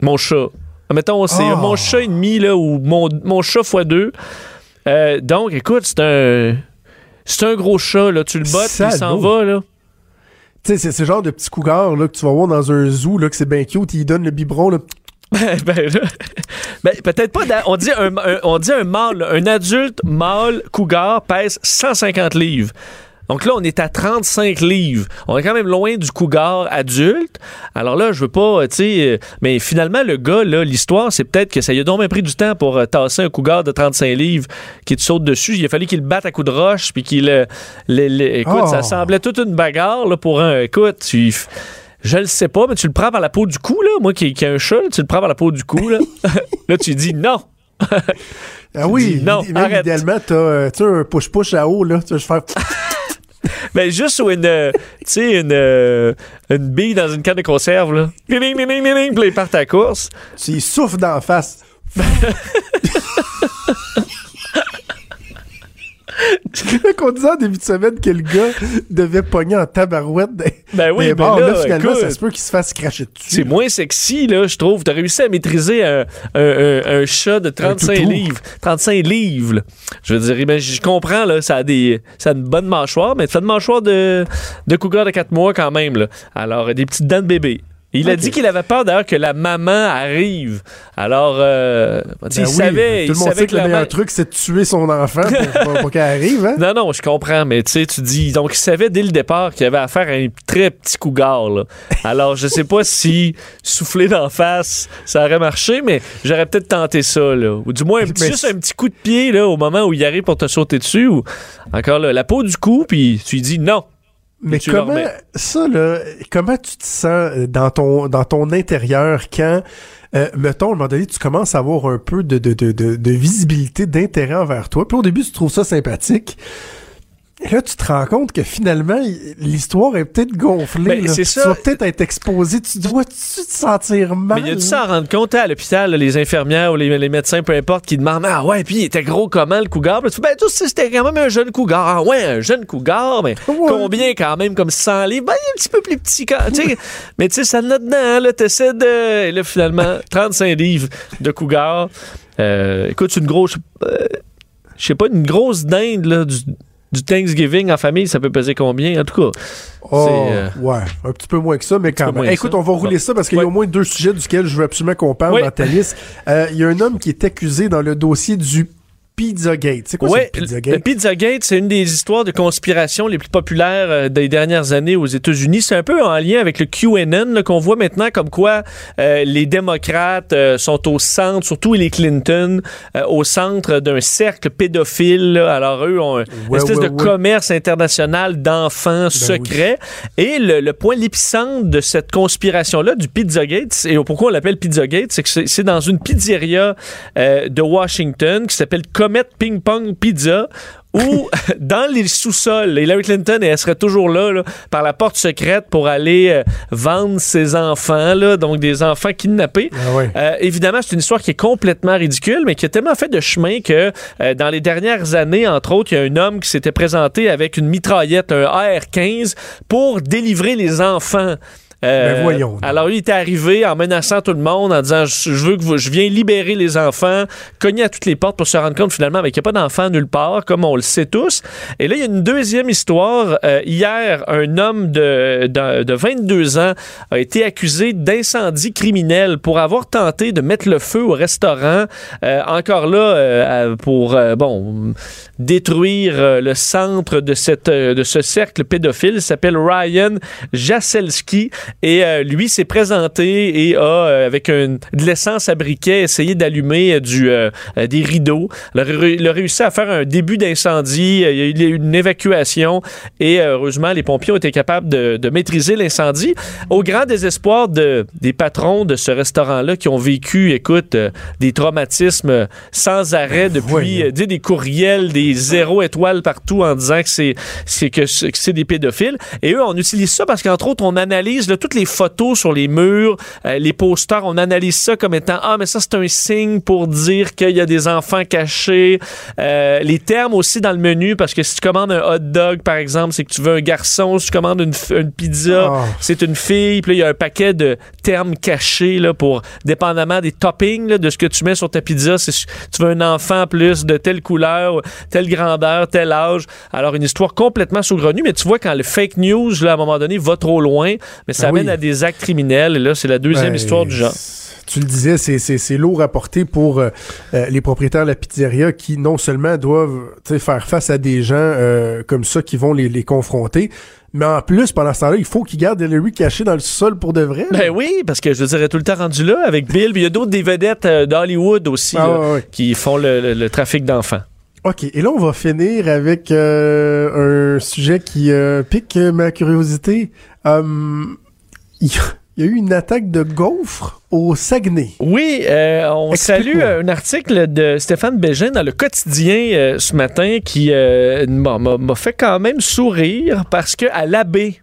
Mon chat. Mettons, c'est Oh. mon chat et demi, là, ou mon, mon chat fois deux. Euh, donc, écoute, c'est un. C'est un gros chat, là. Tu le bottes, puis il s'en Salaud. va, là. Tu sais, c'est ce genre de petit cougar là, que tu vas voir dans un zoo, là, que c'est bien cute, il donne le biberon, là. Ben, ben, ben, peut-être pas. On dit un, un- on dit un mâle, un adulte mâle cougar pèse 150 livres. Donc là, on est à 35 livres. On est quand même loin du cougar adulte. Alors là, je veux pas, tu sais, euh, mais finalement, le gars, là, l'histoire, c'est peut-être que ça lui a donc bien pris du temps pour euh, tasser un cougar de 35 livres qui te saute dessus. Il a fallu qu'il le batte à coups de roche, puis qu'il... euh, le- le- écoute, Oh. ça semblait toute une bagarre, là, pour un... Écoute, tu... Je le sais pas, mais tu le prends par la peau du cou, là. Moi qui, qui ai un chat, là, tu le prends par la peau du cou, là. là, tu dis non. Ah oui, Dis non, même idéalement, t'as euh, tu sais, un push-push à eau, là. Tu juste faire. Ben, juste ou une, euh, tu sais, une, euh, une bille dans une canne de conserve, là. Ding, ding, ding, ding, ding, puis ils partent à la course. Tu y souffles d'en face. qu'on disait en début de semaine que le gars devait pogner en tabarouette des, Ben oui, des mais bars. là, Là, finalement, écoute, ça se peut qu'il se fasse cracher dessus. C'est moins sexy, là, je trouve. T'as réussi à maîtriser un, un, un- un chat de 35 toutou. livres. 35 livres, là. Je veux dire, ben, je comprends, là, ça a, des, ça a une bonne mâchoire, mais ça a une mâchoire de, de cougar de 4 mois quand même, là. Alors, des petites dents de bébé. Il a dit qu'il avait peur d'ailleurs que la maman arrive. Alors, euh, Ben il oui, savait, tout il le monde sait que le meilleur truc, c'est de tuer son enfant pour, pour- pour qu'elle arrive. Hein? non, non, je comprends, mais tu sais, tu dis. Donc, il savait dès le départ qu'il avait affaire à un très petit cougar, là. Alors, je sais pas si souffler d'en face, ça aurait marché, mais j'aurais peut-être tenté ça, là. Ou du moins, un petit- Mais juste un petit coup de pied, là, au moment où il arrive pour te sauter dessus, ou encore là, la peau du cou, puis tu lui dis non. Mais comment ça là, comment tu te sens euh, dans ton dans ton intérieur quand euh, mettons à un moment donné tu commences à avoir un peu de de, de, de, de visibilité d'intérêt envers toi? Puis au début tu trouves ça sympathique. Et là tu te rends compte que finalement l'histoire est peut-être gonflée. Ben, c'est Tu ça. vas peut-être être exposé. Tu dois-tu te sentir mal? Mais il a dû là? s'en rendre compte hein, à l'hôpital, les infirmières ou les, les médecins, peu importe, qui demandent Ah ouais, puis il était gros comment le cougar? Puis tu ben, tu sais, c'était quand même un jeune cougar. Ah ouais, un jeune cougar, mais Ouais. combien quand même, comme 100 livres? Ben, il est un petit peu plus petit. Quand, tu sais. mais tu sais, ça en a dedans, là, t'essaies de. Et là, finalement, 35 livres de cougar. Euh, écoute, une grosse. euh, Je sais pas, une grosse dinde, là, du. Du Thanksgiving en famille, ça peut peser combien? En tout cas, Oh, c'est, euh, ouais, un petit peu moins que ça, mais quand même. Écoute, ça. on va rouler Bon. ça parce qu'il y a au moins deux sujets duquel je veux absolument qu'on parle Oui. liste. Euh, Il y a un homme qui est accusé dans le dossier du Pizzagate. C'est quoi Ouais, ce le Pizzagate? Pizzagate, c'est une des histoires de conspiration les plus populaires euh, des dernières années aux États-Unis. C'est un peu en lien avec le QAnon qu'on voit maintenant comme quoi euh, les démocrates euh, sont au centre, surtout les Clinton, euh, au centre d'un cercle pédophile. là. Alors eux ont un- une espèce ouais, de. Ben commerce international d'enfants secrets. Et le, le point, l'épicentre de cette conspiration-là, du Pizzagate, et pourquoi on l'appelle Pizzagate, c'est que c'est dans une pizzeria de Washington qui s'appelle Comet Ping Pong Pizza. Où, dans les sous-sols, Hillary Clinton, elle serait toujours là, là, par la porte secrète pour aller euh, vendre ses enfants, là, donc des enfants kidnappés. Ah. Euh, évidemment, c'est une histoire qui est complètement ridicule, mais qui a tellement fait de chemin que euh, dans les dernières années, entre autres, il y a un homme qui s'était présenté avec une mitraillette, un AR-15, pour délivrer les enfants. Euh, Ben voyons. Alors, lui, il était arrivé en menaçant tout le monde, en disant Je veux que vous- je viens libérer les enfants, cogner à toutes les portes pour se rendre compte finalement qu'il n'y a pas d'enfants nulle part, comme on le sait tous. Et là, il y a une deuxième histoire. Euh, hier, un homme de, de, de 22 ans a été accusé d'incendie criminel pour avoir tenté de mettre le feu au restaurant. Euh, encore là, pour bon détruire le centre de, cette, de ce cercle pédophile. Il s'appelle Ryan Jaselski. Et euh, lui s'est présenté et a, euh, avec un- de l'essence à briquet, essayé d'allumer euh, du, euh, des rideaux. Il a, ré- il a réussi à faire un début d'incendie. Il y a eu une évacuation et euh, heureusement, les pompiers ont été capables de, de maîtriser l'incendie. Au grand désespoir de, des patrons de ce restaurant-là qui ont vécu, écoute, des traumatismes sans arrêt depuis euh, tu sais, des courriels, des zéro étoiles partout en disant que c'est c'est que c'est que c'est des pédophiles. Et eux, on utilise ça parce qu'entre autres, on analyse là, toutes les photos sur les murs, euh, les posters, on analyse ça comme étant ah mais ça c'est un signe pour dire qu'il y a des enfants cachés. Euh, les termes aussi dans le menu parce que si tu commandes un hot dog par exemple, c'est que tu veux un garçon. Si tu commandes une, pizza, Ah. c'est une fille. Puis il y a un paquet de termes cachés là, pour, dépendamment des toppings là, de ce que tu mets sur ta pizza. C'est, tu veux un enfant plus de telle couleur, telle grandeur, tel âge. Alors, une histoire complètement saugrenue. Mais tu vois, quand le fake news, là, à un moment donné, va trop loin, mais ça ça oui. amène à des actes criminels. Et là, c'est la deuxième Ben, histoire du genre. Tu le disais, c'est- lourd à porter pour euh, euh, les propriétaires de la pizzeria qui non seulement doivent faire face à des gens euh, comme ça qui vont les, les confronter, mais en plus, pendant ce temps-là, il faut qu'ils gardent Hillary caché dans le sol pour de vrai. là. Ben oui, parce que je dirais tout le temps rendu là avec Bill. Il y a d'autres des vedettes euh, d'Hollywood aussi Ah, là, qui font le, le- le trafic d'enfants. OK, et là, on va finir avec euh, un sujet qui euh, pique ma curiosité. Hum, Il y, a- eu une attaque de gaufres au Saguenay. Oui, euh, on salue un article de Stéphane Bégin dans le quotidien euh, ce matin qui euh, m'a fait quand même sourire parce que à l'abbé,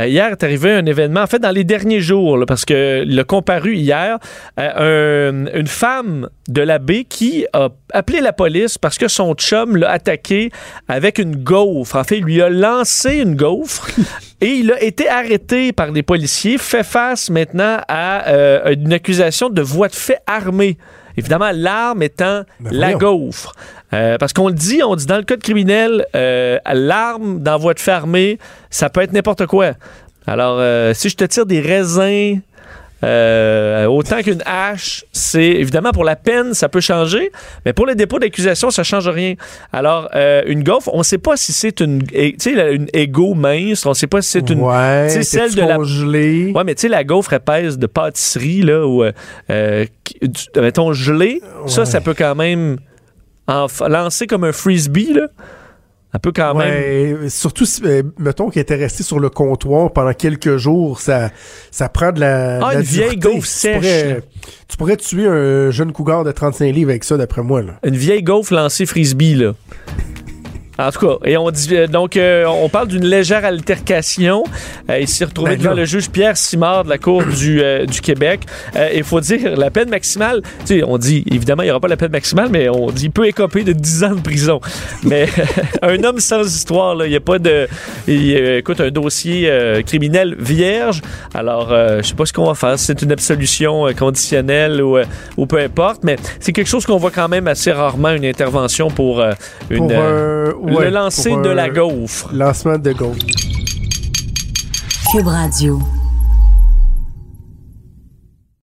euh, hier est arrivé un événement, en fait dans les derniers jours, là, parce que a comparu hier euh, un- une femme de l'abbé qui a appelé la police parce que son chum l'a attaqué avec une gaufre. En fait, il lui a lancé une gaufre et il a été arrêté par les policiers, fait face maintenant à euh, une accusation de voie de fait armée. Évidemment, l'arme étant Ben la gaufre. Euh, parce qu'on le dit, on dit dans le code criminel, euh, l'arme dans voie de fait armée, ça peut être n'importe quoi. Alors, si je te tire des raisins, euh, autant qu'une hache, c'est évidemment pour la peine, ça peut changer, mais pour le dépôt d'accusation, ça change rien. Alors, euh, une gaufre, on ne sait pas si c'est une, tu sais, la- une égo mince, on ne sait pas si c'est une, ouais, celle de la- congelé? Ouais, mais tu sais, la gaufre épaisse de pâtisserie, là, ou, euh, euh, mettons, gelée, ça, Ouais. ça peut quand même lancer comme un frisbee, là. Ça peut quand même. Surtout, si, euh, mettons qu'il était resté sur le comptoir pendant quelques jours, ça, ça prend de la. Ah, de la une vieille gaufre Tu sèche, pourrais-. Tu pourrais tuer un jeune cougar de 35 livres avec ça, d'après moi. Là. Une vieille gaufre lancée frisbee, là. En tout cas, et on dit euh, donc euh, on parle d'une légère altercation. Euh, il s'est retrouvé Ben devant le juge Pierre Simard de la Cour du, euh, du Québec. Euh, Il faut dire la peine maximale. Tu sais, on dit évidemment il n'y aura pas la peine maximale, mais on dit il peut écoper de 10 ans de prison. Mais un homme sans histoire, là, il n'y a pas de. Il euh, écoute un dossier euh, criminel vierge. Alors euh, je sais pas ce qu'on va faire. si C'est une absolution euh, conditionnelle ou, euh, ou peu importe, mais c'est quelque chose qu'on voit quand même assez rarement une intervention pour euh, une. Pour euh, ouais, le lancer de la gaufre. Lancement de gaufre. Cube Radio.